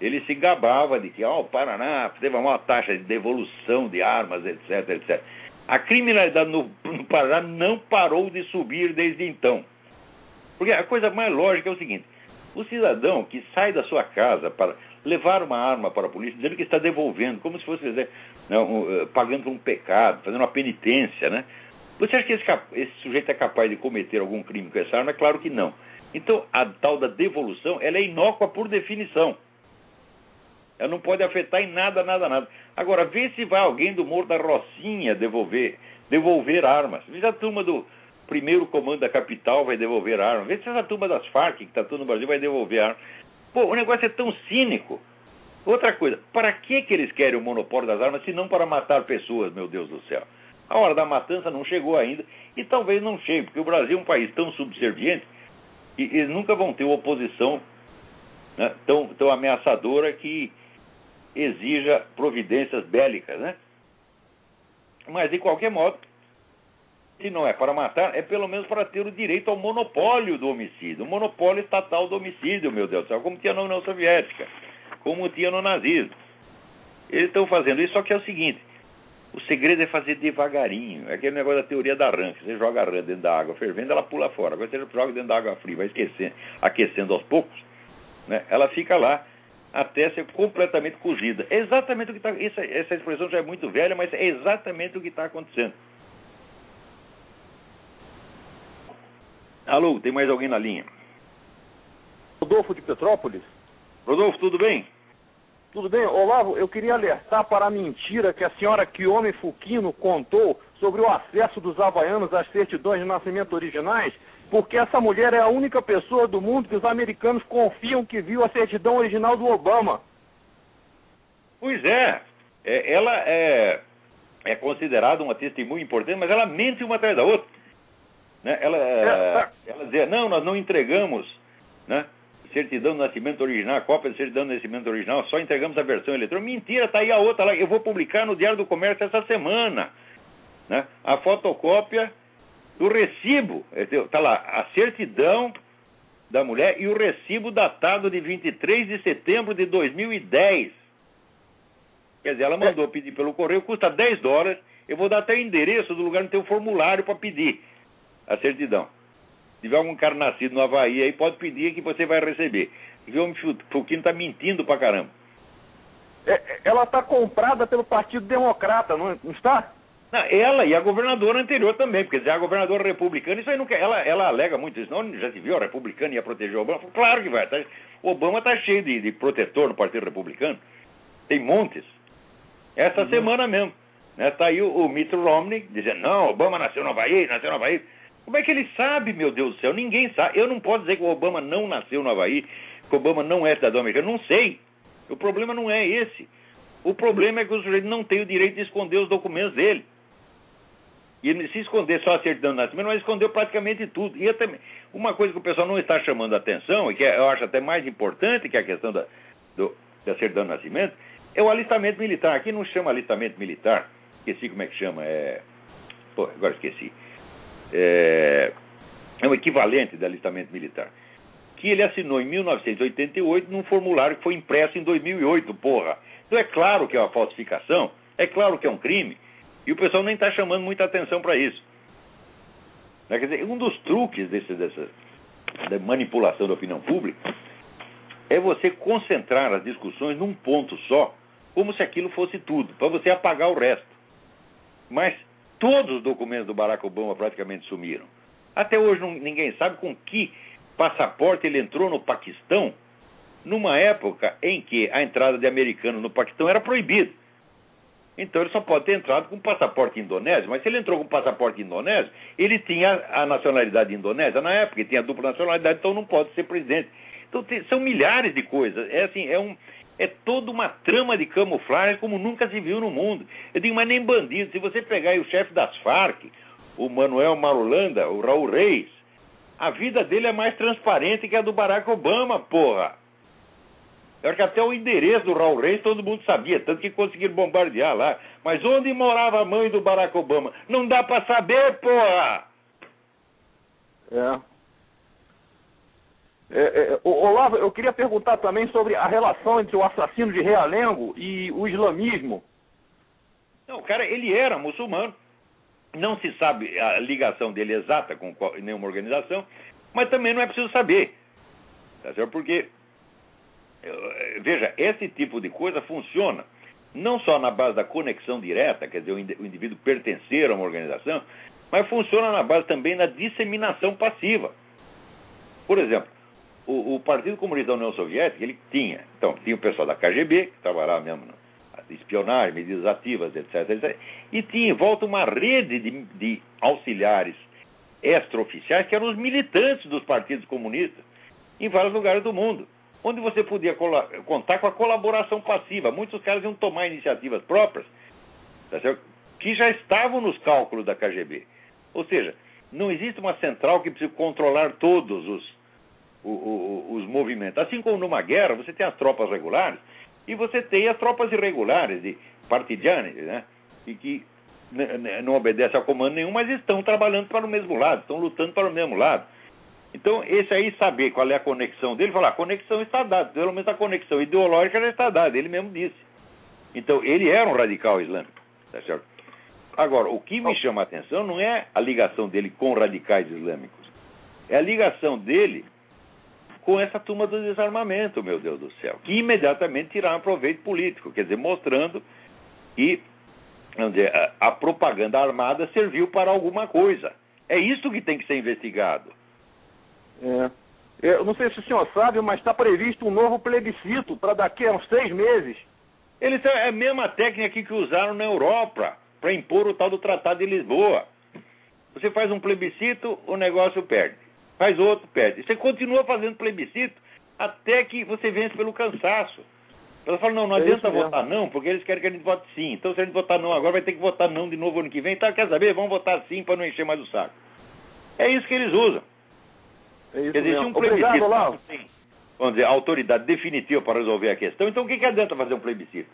ele se gabava de que oh, o Paraná teve uma maior taxa de devolução de armas, etc, etc. A criminalidade no, no Paraná não parou de subir desde então. Porque a coisa mais lógica é o seguinte: o cidadão que sai da sua casa para levar uma arma para a polícia, dizendo que está devolvendo, como se fosse dizer, um, eh, pagando por um pecado, fazendo uma penitência, né? Você acha que esse, esse, sujeito é capaz de cometer algum crime com essa arma? É claro que não. Então, a tal da devolução, ela é inócua por definição. Ela não pode afetar em nada, nada, nada. Agora, vê se vai alguém do Morro da Rocinha devolver, devolver armas. Vê se a turma do primeiro comando da capital vai devolver armas. Vê se essa turma das Farc, que está tudo no Brasil, vai devolver armas. Pô, o negócio é tão cínico. Outra coisa, para que, que eles querem o monopólio das armas se não para matar pessoas, meu Deus do céu? A hora da matança não chegou ainda e talvez não chegue, porque o Brasil é um país tão subserviente e eles nunca vão ter oposição né, tão, tão ameaçadora que exija providências bélicas, né? Mas, de qualquer modo, se não é para matar, é pelo menos para ter o direito ao monopólio do homicídio, o monopólio estatal do homicídio, meu Deus do céu, como tinha na União Soviética, como tinha no nazismo. Eles estão fazendo isso, só que é o seguinte: o segredo é fazer devagarinho. É aquele negócio da teoria da rã, que você joga a rã dentro da água fervendo, ela pula fora. Agora você joga dentro da água fria, vai esquecendo, aquecendo aos poucos, né? ela fica lá até ser completamente cozida. É exatamente o que está. Essa, essa expressão já é muito velha, mas é exatamente o que está acontecendo. Alô, tem mais alguém na linha? Rodolfo de Petrópolis. Rodolfo, tudo bem? Tudo bem. Olavo, eu queria alertar para a mentira que a senhora Kiome Fukino contou sobre o acesso dos havaianos às certidões de nascimento originais, porque essa mulher é a única pessoa do mundo que os americanos confiam que viu a certidão original do Obama. Pois é. é ela é, é considerada uma testemunha importante, mas ela mente uma atrás da outra. Né? Ela, é, é. ela dizia, não, nós não entregamos né, certidão de nascimento original, cópia de certidão de nascimento original, só entregamos a versão eletrônica. Mentira, está aí a outra lá. Eu vou publicar no Diário do Comércio essa semana. Né? A fotocópia do recibo. Está lá, a certidão da mulher e o recibo datado de 23 de setembro de 2010. Quer dizer, ela mandou pedir pelo correio, custa 10 dólares. Eu vou dar até o endereço do lugar onde tem o formulário para pedir a certidão. Se tiver algum cara nascido no Havaí aí, pode pedir que você vai receber. E o Fulquino está mentindo pra caramba. É, é ela está comprada pelo Partido Democrata, não, não está? Não, ela e a governadora anterior também, porque dizer, a governadora republicana, isso aí quer. Ela, ela alega muito isso. Não, já se viu, a republicana ia proteger o Obama? Claro que vai. Tá, o Obama está cheio de, de, protetor no Partido Republicano. Tem montes. Essa uhum. semana mesmo. Né, tá aí o, o Mitt Romney dizendo, não, Obama nasceu no Havaí, nasceu no Havaí. Como é que ele sabe, meu Deus do céu? Ninguém sabe. Eu não posso dizer que o Obama não nasceu no Havaí, que o Obama não é cidadão americano. Não sei. O problema não é esse. O problema é que o sujeito não tem o direito de esconder os documentos dele. E ele, se esconder só a certidão de nascimento, mas escondeu praticamente tudo. E também, uma coisa que o pessoal não está chamando a atenção, e que eu acho até mais importante que a questão da, do, da certidão de nascimento, é o alistamento militar. Aqui não chama alistamento militar. Esqueci como é que chama. É... Pô, agora esqueci é, é o equivalente do alistamento militar, que ele assinou em 1988 num formulário que foi impresso em 2008, porra. Então é claro que é uma falsificação, é claro que é um crime, e o pessoal nem está chamando muita atenção para isso. Quer dizer, um dos truques desse, dessa da manipulação da opinião pública é você concentrar as discussões num ponto só, como se aquilo fosse tudo, para você apagar o resto. Mas Todos os documentos do Barack Obama praticamente sumiram. Até hoje não, ninguém sabe com que passaporte ele entrou no Paquistão numa época em que a entrada de americano no Paquistão era proibida. Então ele só pode ter entrado com passaporte indonésio, mas se ele entrou com passaporte indonésio, ele tinha a nacionalidade indonésia na época, ele tinha dupla nacionalidade, então não pode ser presidente. Então tem, são milhares de coisas. É assim, é um é toda uma trama de camuflagem como nunca se viu no mundo. Eu digo, mas nem bandido. Se você pegar aí o chefe das Farc, o Manuel Marulanda, o Raul Reis, a vida dele é mais transparente que a do Barack Obama, porra. Eu acho que até o endereço do Raul Reis todo mundo sabia, tanto que conseguiram bombardear lá. Mas onde morava a mãe do Barack Obama? Não dá para saber, porra! É. É, é, Olavo, eu queria perguntar também sobre a relação entre o assassino de Realengo e o islamismo. Não, cara, ele era muçulmano. Não se sabe a ligação dele exata com nenhuma organização, mas também não é preciso saber. Tá certo? Porque, eh, veja, esse tipo de coisa funciona não só na base da conexão direta, quer dizer, o indivíduo pertencer a uma organização, mas funciona na base também da disseminação passiva. Por exemplo, o, o, Partido Comunista da União Soviética, ele tinha, então, tinha o pessoal da KGB, que trabalhava mesmo na espionagem, medidas ativas, etc, etc, e tinha em volta uma rede de, de auxiliares extraoficiais, que eram os militantes dos partidos comunistas, em vários lugares do mundo, onde você podia contar com a colaboração passiva. Muitos caras iam tomar iniciativas próprias, tá que já estavam nos cálculos da KGB. Ou seja, não existe uma central que precisa controlar todos os o, o, os movimentos. Assim como numa guerra, você tem as tropas regulares e você tem as tropas irregulares, de partidianes, né? E que não obedecem a comando nenhum, mas estão trabalhando para o mesmo lado, estão lutando para o mesmo lado. Então, esse aí saber qual é a conexão dele, falar, a conexão está dada, pelo menos a conexão ideológica já está dada, ele mesmo disse. Então, ele era um radical islâmico, tá certo? Agora, o que me chama a atenção não é a ligação dele com radicais islâmicos, é a ligação dele com essa turma do desarmamento, meu Deus do céu, que imediatamente tiraram proveito político, quer dizer, mostrando que dizer, a, a propaganda armada serviu para alguma coisa. É isso que tem que ser investigado. É. Eu não sei se o senhor sabe, mas está previsto um novo plebiscito para daqui a uns seis meses. Eles é a mesma técnica que usaram na Europa para impor o tal do Tratado de Lisboa. Você faz um plebiscito, o negócio perde faz outro, perde. Você continua fazendo plebiscito até que você vence pelo cansaço. Ela fala, não, não é adianta votar não, porque eles querem que a gente vote sim. Então se a gente votar não agora, vai ter que votar não de novo ano que vem. Então, quer saber? Vamos votar sim para não encher mais o saco. É isso que eles usam. É isso dizer, mesmo. um plebiscito Obrigado, tem, vamos dizer, autoridade definitiva para resolver a questão, então o que, que adianta fazer um plebiscito?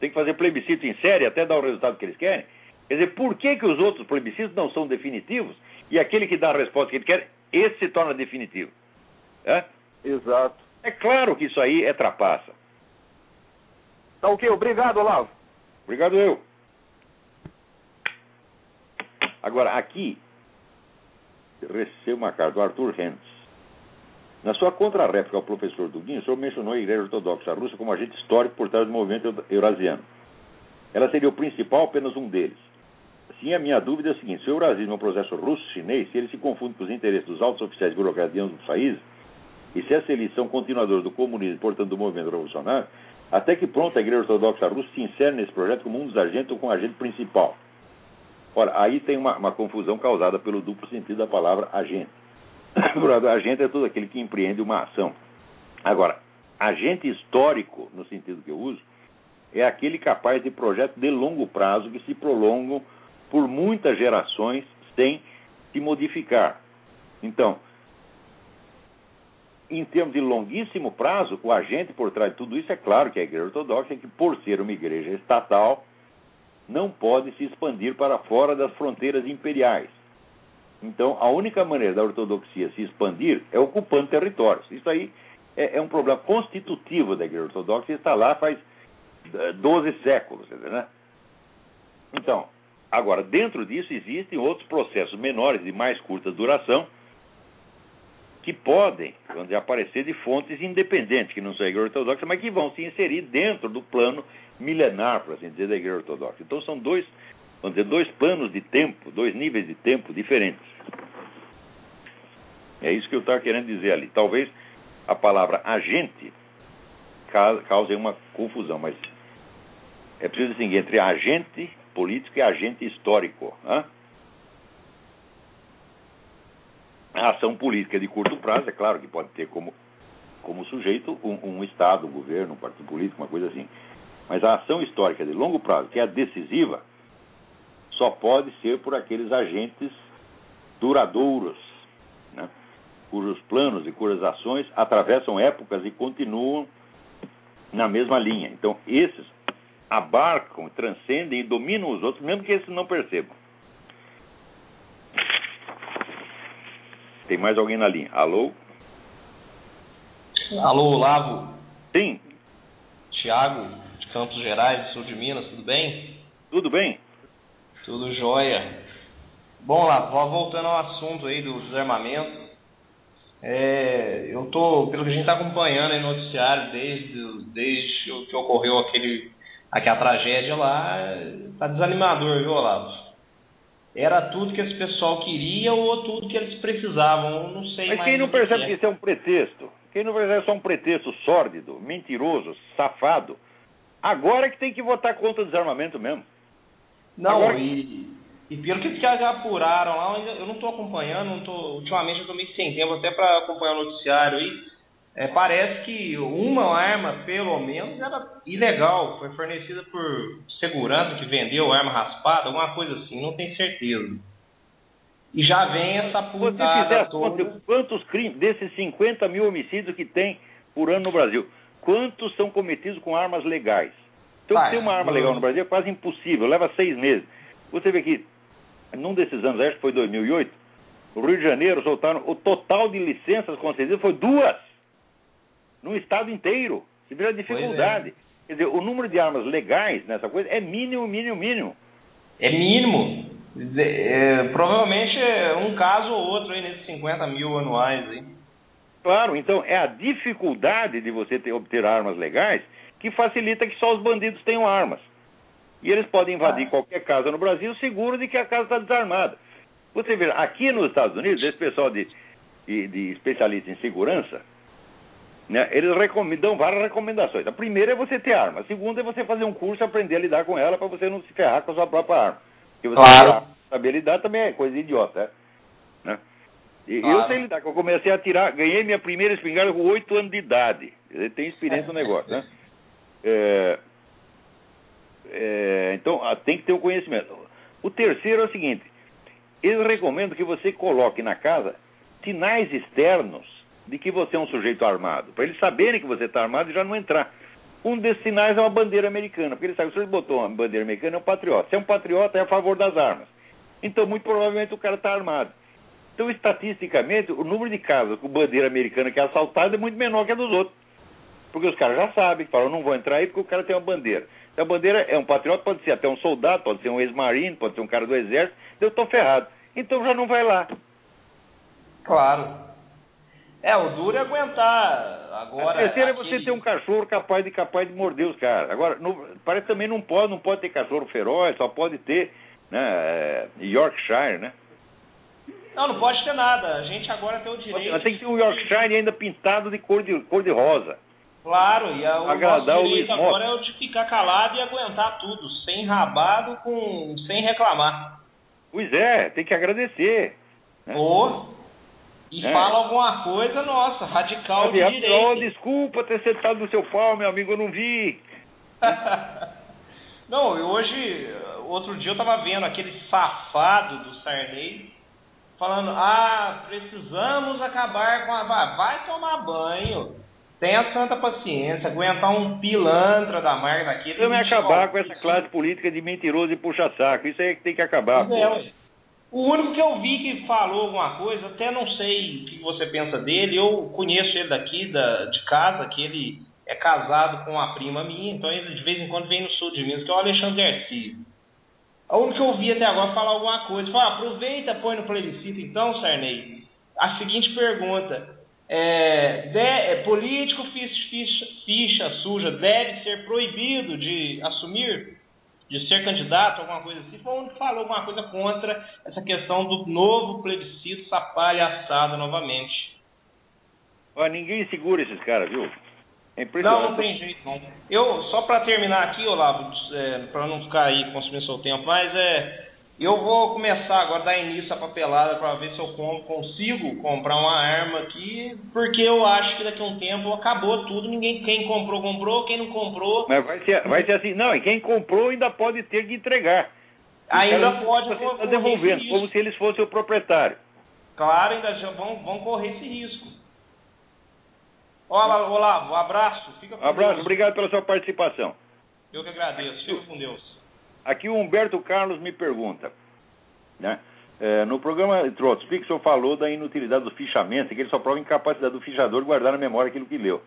Tem que fazer plebiscito em série até dar o resultado que eles querem? Quer dizer, por que, que os outros plebiscitos não são definitivos e aquele que dá a resposta que ele quer, esse se torna definitivo. É? Exato. É claro que isso aí é trapaça. Tá ok, obrigado, Olavo. Obrigado eu. Agora, aqui, recebo uma carta do Arthur Hentz. Na sua contrarréplica ao professor Duguinho, o senhor mencionou a Igreja Ortodoxa Russa como agente histórico por trás do movimento eurasiano. Ela seria o principal, apenas um deles. Sim, a minha dúvida é a seguinte: se o Eurasismo é um processo russo-chinês, se ele se confunde com os interesses dos altos oficiais burocratas dos países, e se essa eles são continuadores do comunismo, portanto do movimento revolucionário, até que pronto a Igreja Ortodoxa Russa se insere nesse projeto como um dos agentes ou como agente principal? Ora, aí tem uma, uma confusão causada pelo duplo sentido da palavra agente. agente é todo aquele que empreende uma ação. Agora, agente histórico, no sentido que eu uso, é aquele capaz de projetos de longo prazo que se prolongam por muitas gerações sem se modificar. Então, em termos de longuíssimo prazo, o agente por trás de tudo isso é claro que é a Igreja Ortodoxa, que por ser uma igreja estatal, não pode se expandir para fora das fronteiras imperiais. Então, a única maneira da ortodoxia se expandir é ocupando territórios. Isso aí é, é um problema constitutivo da Igreja Ortodoxa e está lá faz 12 eh, séculos. Né? Então, Agora, dentro disso existem outros processos menores, de mais curta duração, que podem dizer, aparecer de fontes independentes, que não são a Igreja Ortodoxa, mas que vão se inserir dentro do plano milenar, por assim dizer, da Igreja Ortodoxa. Então são dois, vamos dizer, dois planos de tempo, dois níveis de tempo diferentes. É isso que eu estava querendo dizer ali. Talvez a palavra agente cause uma confusão, mas é preciso distinguir entre agente político e agente histórico. Né? A ação política de curto prazo, é claro que pode ter como, como sujeito um, um Estado, um governo, um partido político, uma coisa assim. Mas a ação histórica de longo prazo, que é a decisiva, só pode ser por aqueles agentes duradouros, né? cujos planos e cujas ações atravessam épocas e continuam na mesma linha. Então, esses abarcam, transcendem e dominam os outros, mesmo que esses não percebam. Tem mais alguém na linha? Alô? Alô, Olavo? Sim. Tiago, de Campos Gerais, sul de Minas, tudo bem? Tudo bem? Tudo jóia. Bom, lá, voltando ao assunto aí do desarmamento, é, eu tô, pelo que a gente está acompanhando aí no noticiário desde, desde que ocorreu aquele, aquela tragédia lá, tá desanimador, viu, Olavo? Era tudo que esse pessoal queria ou tudo que eles precisavam, não sei Mas quem não percebe que, que isso é um pretexto? Quem não percebe que é um pretexto sórdido, mentiroso, safado, agora é que tem que votar contra o desarmamento mesmo. Não, agora... e e pelo que já apuraram lá, eu não estou acompanhando, não tô, ultimamente eu estou meio sem tempo até para acompanhar o noticiário aí. É, parece que uma arma, pelo menos, era ilegal, foi fornecida por segurança que vendeu arma raspada, alguma coisa assim, não tenho certeza. E já vem essa putada toda. Quantos crimes, desses 50 mil homicídios que tem por ano no Brasil, quantos são cometidos com armas legais? Então, ah, ter uma arma legal no Brasil é quase impossível, leva seis meses. Você vê que num desses anos, acho que foi 2008, no Rio de Janeiro soltaram o total de licenças concedidas foi duas no estado inteiro. Você vê a dificuldade. É. Quer dizer, o número de armas legais nessa coisa é mínimo, mínimo, mínimo. É mínimo. É, provavelmente é um caso ou outro aí nesses 50 mil anuais aí. Claro, então é a dificuldade de você ter, obter armas legais que facilita que só os bandidos tenham armas. E eles podem invadir ah. qualquer casa no Brasil seguro de que a casa está desarmada. Você vê, aqui nos Estados Unidos, esse pessoal de, de, de especialistas em segurança, né, eles dão várias recomendações. A primeira é você ter arma. A segunda é você fazer um curso e aprender a lidar com ela para você não se ferrar com a sua própria arma. Porque você claro. saber lidar também é coisa idiota. Né? E claro. eu sei lidar, eu comecei a tirar, ganhei minha primeira espingarda com 8 anos de idade. Ele tem experiência no negócio, né? É, é, então, ah, tem que ter o conhecimento. O terceiro é o seguinte: eles recomendam que você coloque na casa sinais externos de que você é um sujeito armado, para eles saberem que você está armado e já não entrar. Um desses sinais é uma bandeira americana, porque eles sabem que se ele botou uma bandeira americana, é um patriota. Se é um patriota, é a favor das armas. Então, muito provavelmente, o cara está armado. Então, estatisticamente, o número de casas com bandeira americana que é assaltada é muito menor que a dos outros. Porque os caras já sabem, falam, não vou entrar aí porque o cara tem uma bandeira. A bandeira é um patriota, pode ser até um soldado, pode ser um ex-marino, pode ser um cara do exército. Eu estou ferrado. Então já não vai lá. Claro. É, o duro é aguentar. Agora. A terceira aquele... é você ter um cachorro capaz de capaz de morder os caras. Agora, no, parece que também não pode, não pode ter cachorro feroz, só pode ter né, é, Yorkshire, né? Não, não pode ter nada. A gente agora tem o direito. Tem que ter um Yorkshire ainda pintado de cor de, cor de rosa. Claro, e a, o Agradar nosso direito agora é o de ficar calado e aguentar tudo, sem rabado, com, sem reclamar. Pois é, tem que agradecer. Né? E é. fala alguma coisa, nossa, radical de direito. Oh, desculpa ter sentado no seu pau, meu amigo, eu não vi. não, e hoje, outro dia eu tava vendo aquele safado do Sarney falando, ah, precisamos acabar com a... Vai tomar banho. Tenha santa paciência, aguentar um pilantra da marca daquele. Vamos acabar com essa classe política de mentiroso e puxa-saco. Isso aí é que tem que acabar. É, o único que eu vi que falou alguma coisa, até não sei o que você pensa dele, eu conheço ele daqui, da, de casa, que ele é casado com uma prima minha, então ele de vez em quando vem no sul de Minas, que é o Alexandre Garcia. O único que eu vi até agora falar alguma coisa. Fala, aproveita, põe no plebiscito então, Sarney. A seguinte pergunta é, de, é, político ficha, ficha, suja deve ser proibido de assumir? De ser candidato, alguma coisa assim, foi o único que falou alguma coisa contra essa questão do novo plebiscito, essa palhaçada novamente. Olha, ninguém segura esses caras, viu? É não, não tem jeito não. Eu, só para terminar aqui, Olavo, é, para não ficar aí consumindo seu tempo, mas é eu vou começar agora a dar início à papelada para ver se eu consigo comprar uma arma aqui, porque eu acho que daqui a um tempo acabou tudo, ninguém quem comprou comprou, quem não comprou. Mas vai ser, vai ser assim, não, e quem comprou ainda pode ter que entregar. Ainda pode tá devolvendo, como se eles fossem o proprietário. Claro, ainda já vão, vão correr esse risco. Olá, Olavo, abraço. Fica com abraço, Deus. obrigado pela sua participação. Eu que agradeço. Fica com Deus. Aqui o Humberto Carlos me pergunta, né? É, no programa Trotspeak, o senhor falou da inutilidade do fichamento, que ele só prova a incapacidade do fichador de guardar na memória aquilo que leu.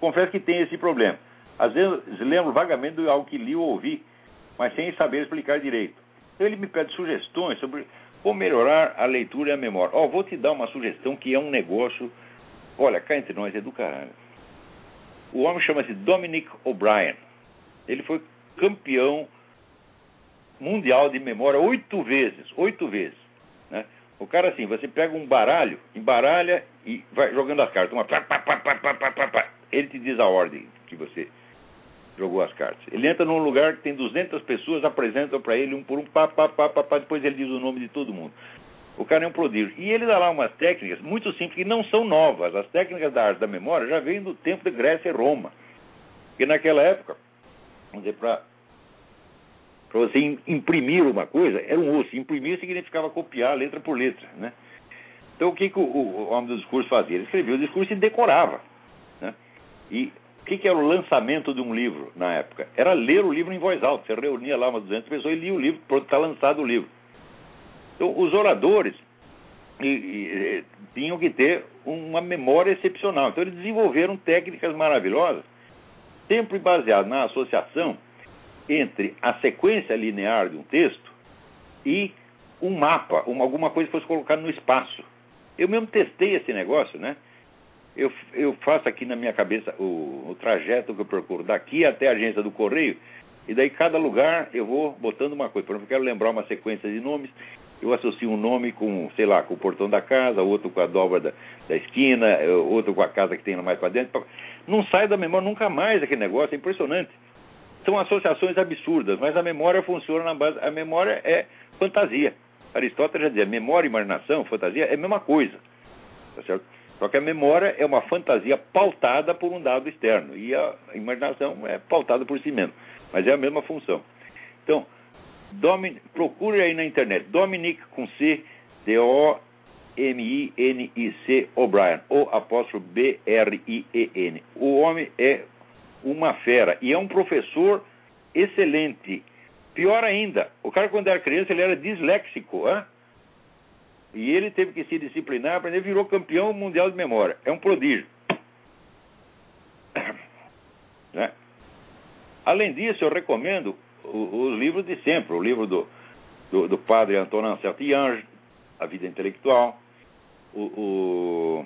Confesso que tem esse problema. Às vezes lembro vagamente de algo que li ou ouvi, mas sem saber explicar direito. Então ele me pede sugestões sobre como melhorar a leitura e a memória. Ó, oh, vou te dar uma sugestão que é um negócio. Olha, cá entre nós é do caralho. O homem chama-se Dominic O'Brien. Ele foi campeão mundial de memória oito vezes, oito vezes. Né? O cara assim, você pega um baralho, embaralha e vai jogando as cartas. Uma, pá, pá, pá, ele te diz a ordem que você jogou as cartas. Ele entra num lugar que tem 200 pessoas, apresentam para ele um por um, pá, pá, pá, pá, pá, depois ele diz o nome de todo mundo. O cara é um prodígio. E ele dá lá umas técnicas muito simples, que não são novas. As técnicas da arte da memória já vêm do tempo de Grécia e Roma. Porque naquela época, vamos dizer, para para você imprimir uma coisa, era um osso. Imprimir significava copiar letra por letra, né? Então, o que, que o, o, homem do discurso fazia? Ele escrevia o discurso e decorava. Né? E o que, que era o lançamento de um livro na época? Era ler o livro em voz alta. Você reunia lá umas 200 pessoas e lia o livro, pronto, está lançado o livro. Então, os oradores e, e, tinham que ter uma memória excepcional. Então, eles desenvolveram técnicas maravilhosas, sempre baseadas na associação entre a sequência linear de um texto e um mapa, uma, alguma coisa que fosse colocada no espaço. Eu mesmo testei esse negócio, né? Eu, eu faço aqui na minha cabeça o, o trajeto que eu procuro daqui até a agência do correio, e daí cada lugar eu vou botando uma coisa. Por exemplo, eu quero lembrar uma sequência de nomes, eu associo um nome com, sei lá, com o portão da casa, outro com a dobra da, da esquina, eh, outro com a casa que tem mais para dentro. Não sai da memória nunca mais aquele negócio, é impressionante são associações absurdas, mas a memória funciona na base. A memória é fantasia. Aristóteles já dizia: memória, imaginação, fantasia é a mesma coisa. Tá certo? Só que a memória é uma fantasia pautada por um dado externo e a imaginação é pautada por si mesmo. Mas é a mesma função. Então, Domin, procure aí na internet Dominic com C, D-O-M-I-N-I-C O'Brien, ou apóstolo B-R-I-E-N. O homem é uma fera. E é um professor excelente. Pior ainda, o cara quando era criança ele era disléxico, hein? E ele teve que se disciplinar, aprender, virou campeão mundial de memória. É um prodígio. Né? Além disso, eu recomendo os livros de sempre, o livro do, do, do padre Antonin Saint-Ange, A Vida Intelectual, o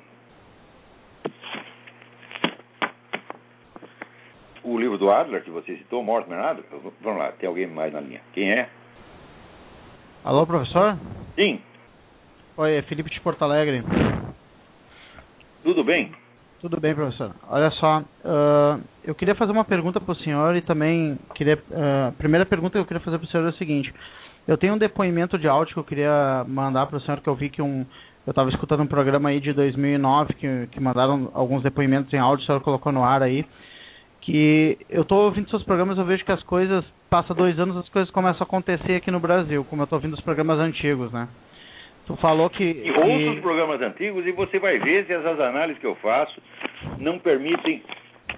o livro do Adler, que você citou, Mortimer Adler. Vamos lá, tem alguém mais na linha. Quem é? Alô, professor? Sim. Oi, é Felipe de Porto Alegre. Tudo bem? Tudo bem, professor. Olha só, uh, eu queria fazer uma pergunta para o senhor e também queria. Uh, a primeira pergunta que eu queria fazer para o senhor é o seguinte: eu tenho um depoimento de áudio que eu queria mandar para o senhor, que eu vi que um. Eu estava escutando um programa aí de 2009 que, que mandaram alguns depoimentos em áudio, o senhor colocou no ar aí que eu estou ouvindo seus programas, eu vejo que as coisas, passa dois anos, as coisas começam a acontecer aqui no Brasil, como eu estou ouvindo os programas antigos, né? Tu falou que. E ouça os programas antigos e você vai ver se essas análises que eu faço não permitem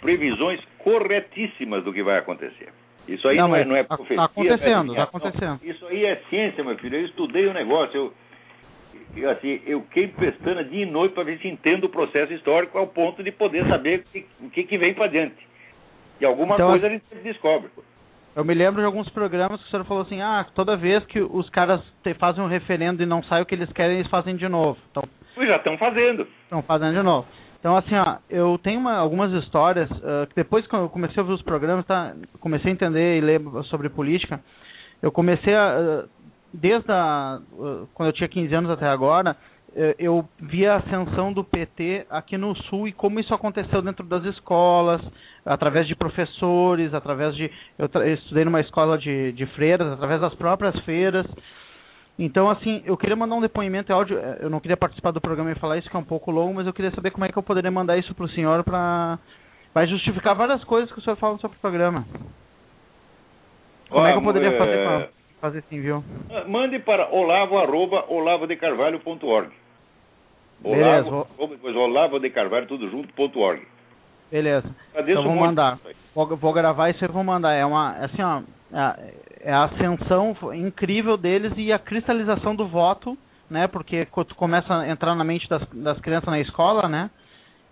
previsões corretíssimas do que vai acontecer. Isso aí não, não é, não é tá profecia. Está acontecendo, está acontecendo. Isso aí é ciência, meu filho. Eu estudei o negócio. Eu, eu, assim, eu queimo pestana dia e noite para ver se entendo o processo histórico ao ponto de poder saber o que, que vem para diante. E alguma então, coisa a gente descobre. Eu me lembro de alguns programas que o senhor falou assim, ah, toda vez que os caras te, fazem um referendo e não sai o que eles querem, eles fazem de novo. Então, já estão fazendo. Estão fazendo de novo. Então, assim, ó, eu tenho uma, algumas histórias uh, que depois que eu comecei a ouvir os programas, tá, comecei a entender e ler sobre política, eu comecei a, uh, desde a, uh, quando eu tinha 15 anos até agora, eu via a ascensão do PT aqui no Sul e como isso aconteceu dentro das escolas, através de professores, através de... Eu, eu estudei numa escola de, de freiras, através das próprias feiras, então, assim, eu queria mandar um depoimento em áudio. Eu não queria participar do programa e falar isso, que é um pouco longo, mas eu queria saber como é que eu poderia mandar isso para o senhor para vai justificar várias coisas que o senhor fala sobre o programa. Como é que eu poderia é... fazer pra, fazer assim, viu? Ah, mande para olavo arroba olavodecarvalho.org. Beleza. Olavo, depois olavo de carvalho tudo junto ponto org. Beleza. Então vou mandar. Vou, vou gravar e vou mandar. É uma assim, ó, é, é a ascensão incrível deles e a cristalização do voto, né? Porque quando começa a entrar na mente das, das crianças na escola, né?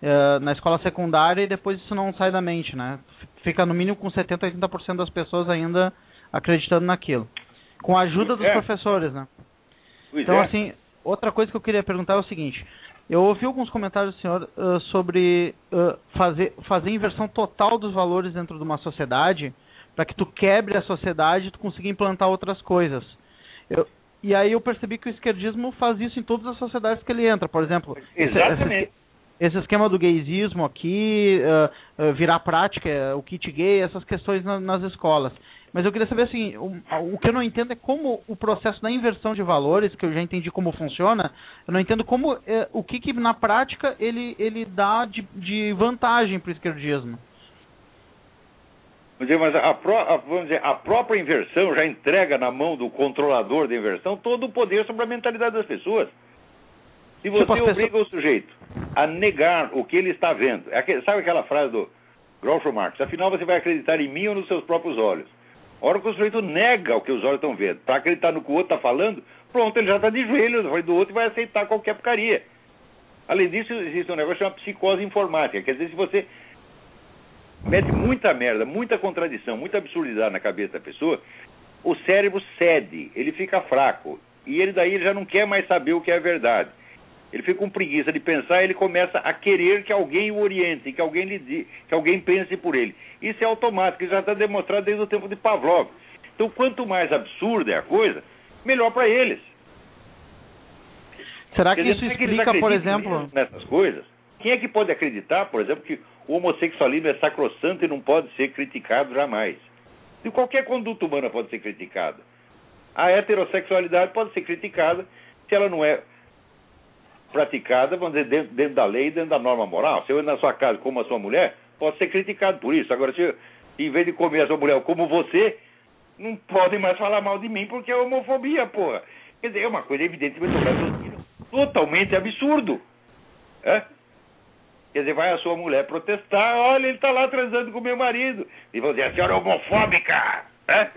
Uh, na escola secundária e depois isso não sai da mente, né? Fica no mínimo com 70, 80% das pessoas ainda acreditando naquilo. Com a ajuda dos é. professores, né? Pois então, é. assim, outra coisa que eu queria perguntar é o seguinte. Eu ouvi alguns comentários do senhor uh, sobre uh, fazer, fazer inversão total dos valores dentro de uma sociedade para que tu quebre a sociedade e tu consiga implantar outras coisas. Eu, e aí eu percebi que o esquerdismo faz isso em todas as sociedades que ele entra. Por exemplo, Exatamente. Esse, esse esquema do gaysismo aqui, uh, virar prática, o kit gay, essas questões na, nas escolas. Mas eu queria saber assim, o, o, que eu não entendo é como o processo da inversão de valores, que eu já entendi como funciona, eu não entendo como eh, o que, que na prática ele, ele dá de, de vantagem para o esquerdismo. Mas a, a, vamos dizer, a própria inversão já entrega na mão do controlador da inversão todo o poder sobre a mentalidade das pessoas. Se você tipo, obriga o sujeito a negar o que ele está vendo, é sabe aquela frase do Groucho Marx? Afinal, você vai acreditar em mim ou nos seus próprios olhos? A hora que o sujeito nega o que os olhos estão vendo, para acreditar no que o outro está falando, pronto, ele já está de joelho frente do outro e vai aceitar qualquer porcaria. Além disso, existe um negócio chamado psicose informática. Quer dizer, se você mete muita merda, muita contradição, muita absurdidade na cabeça da pessoa, o cérebro cede, ele fica fraco. E ele daí já não quer mais saber o que é verdade. Ele fica com preguiça de pensar e ele começa a querer que alguém o oriente, que alguém lhe diga, que alguém pense por ele. Isso é automático, isso já está demonstrado desde o tempo de Pavlov. Então, quanto mais absurda é a coisa, melhor para eles. Será que dizer, isso é explica, por exemplo, nessas coisas? Quem é que pode acreditar, por exemplo, que o homossexualismo é sacrossanto e não pode ser criticado jamais? E qualquer conduta humana pode ser criticada. A heterossexualidade pode ser criticada se ela não é praticada, vamos dizer, dentro, dentro da lei, dentro da norma moral. Se eu na sua casa como a sua mulher, pode ser criticado por isso. Agora, se em vez de comer a sua mulher como você, não podem mais falar mal de mim porque é homofobia, porra. Quer dizer, é uma coisa evidentemente totalmente absurdo. É? Quer dizer, vai a sua mulher protestar, olha, ele está lá transando com meu marido. E vão dizer, a senhora é homofóbica. É?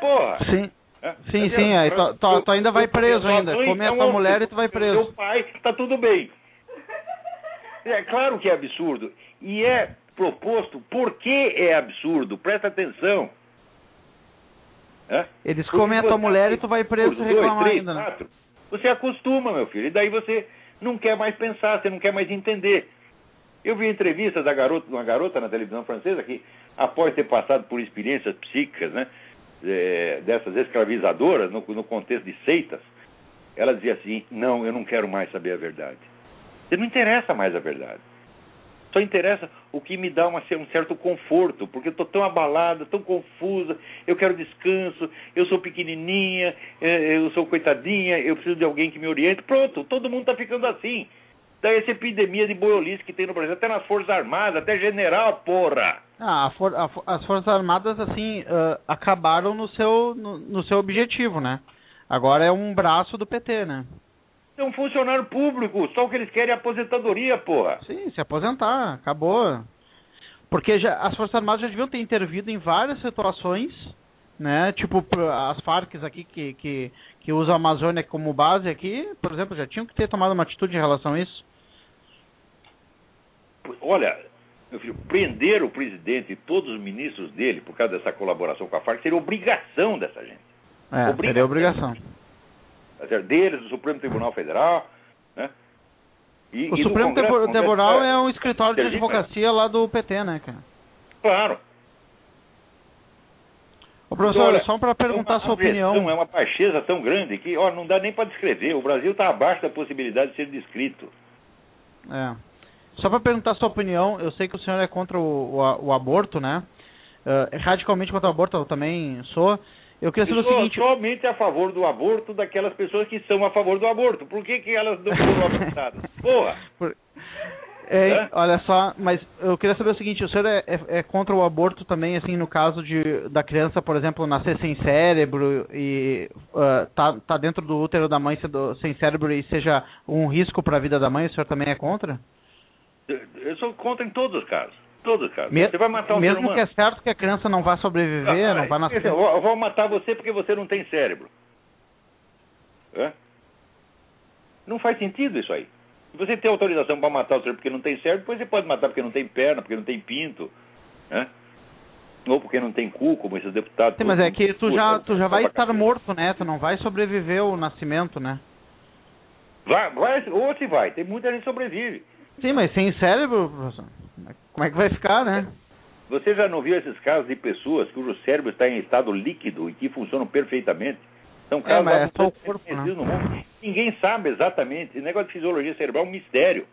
Porra. Sim. É? Sim, sim, aí tu, tu, tu, ainda vai preso ainda. Come a tua mulher e tu vai preso. Meu pai, tá tudo bem. É claro que é absurdo. E é proposto por que é absurdo. Presta atenção. É? Eles comem a tua mulher e tu vai preso e reclamar três, ainda. Né? Você acostuma, meu filho. E daí você não quer mais pensar, você não quer mais entender. Eu vi entrevistas da garota, de uma garota na televisão francesa que, após ter passado por experiências psíquicas, né? É, dessas escravizadoras, no, no contexto de seitas, ela dizia assim: não, eu não quero mais saber a verdade. Você não interessa mais a verdade. Só interessa o que me dá uma, um certo conforto, porque eu estou tão abalada, tão confusa, eu quero descanso, eu sou pequenininha, é, eu sou coitadinha, eu preciso de alguém que me oriente. Pronto, todo mundo está ficando assim. Daí essa epidemia de boiolice que tem no Brasil, até nas Forças Armadas, até general, porra. Ah, for, a, as Forças Armadas, assim, uh, acabaram no seu, no, no, seu objetivo, né? Agora é um braço do PT, né? É um funcionário público, só o que eles querem é aposentadoria, porra. Sim, se aposentar, acabou. Porque já, as Forças Armadas já deviam ter intervido em várias situações, né? Tipo, as Farc aqui que, que, que usam a Amazônia como base aqui, por exemplo, já tinham que ter tomado uma atitude em relação a isso. Olha, meu filho, prender o presidente e todos os ministros dele por causa dessa colaboração com a Farc seria obrigação dessa gente. É, obrigação. seria obrigação. Tá deles, do Supremo Tribunal Federal, né? E, O e Supremo Congresso, Tribunal Congresso é- um escritório de advocacia lá do PT, né, cara? Claro. Ô, professor, Olha, só para perguntar é a uma sua opinião. É uma baixeza tão grande que ó, não dá nem para descrever. O Brasil está abaixo da possibilidade de ser descrito. É. Só para perguntar sua opinião, eu sei que o senhor é contra o, o, o aborto, né? É, radicalmente contra o aborto, eu também sou. Eu queria saber Eu o sou seguinte. somente a favor do aborto daquelas pessoas que são a favor do aborto. Por que, que elas não foram abortadas? Porra! Por- É, olha só, mas eu queria saber o seguinte, o senhor é, é- é contra o aborto também, assim, no caso de da criança, por exemplo, nascer sem cérebro e ah, tá, tá dentro do útero da mãe sem cérebro e seja um risco para a vida da mãe, o senhor também é contra? Eu sou contra em todos os casos. Todos os casos. Me- você vai matar um mesmo que é certo que a criança não vai sobreviver, Ah, não vai nascer. Eu vou, eu vou matar você porque você não tem cérebro. Hã? Não faz sentido isso aí. Se você tem autorização para matar o cérebro porque não tem cérebro, depois você pode matar porque não tem perna, porque não tem pinto. Hã? Ou porque não tem cu, como esses deputados. Sim, mas é que tu já, tu já vai estar morto, né? Tu não vai sobreviver ao nascimento, né? Vai, vai, ou se vai. Tem muita gente que sobrevive. Sim, mas sem cérebro, professor, como é que vai ficar, né? Você já não viu esses casos de pessoas cujo cérebro está em estado líquido e que funcionam perfeitamente? São casos mas é só o corpo, né? no mundo. Ninguém sabe exatamente. Esse negócio de fisiologia cerebral é um mistério.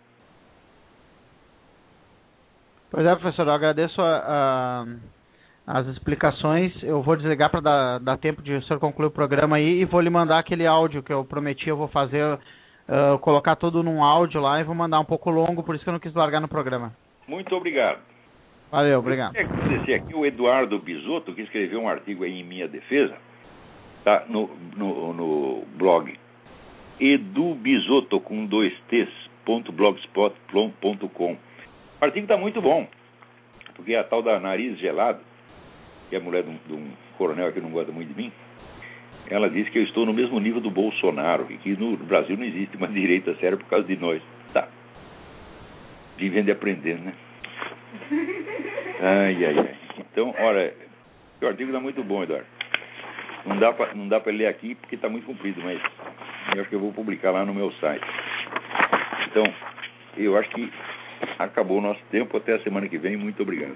Pois é, professor, eu agradeço a- a- as explicações. Eu vou desligar para dar, dar tempo de o senhor concluir o programa aí e vou lhe mandar aquele áudio que eu prometi, eu vou fazer, ah, colocar tudo num áudio lá e vou mandar um pouco longo, por isso que eu não quis largar no programa. Muito obrigado. Valeu, obrigado. Eu agradecer aqui o Eduardo Bisotto, que escreveu um artigo aí em minha defesa, tá? no, no, no blog edubisotto com dois t's, ponto blogspot.com. O artigo está muito bom, porque a tal da nariz gelado, que é a mulher de um, de um coronel que não gosta muito de mim, ela disse que eu estou no mesmo nível do Bolsonaro e que no Brasil não existe uma direita séria por causa de nós. Tá. Vivendo e aprendendo, né? Ai, ai, ai. Então, olha, o artigo está muito bom, Eduardo. Não dá pra, não dá para ler aqui porque está muito comprido, mas eu acho que eu vou publicar lá no meu site. Então, eu acho que acabou o nosso tempo. Até a semana que vem. Muito obrigado.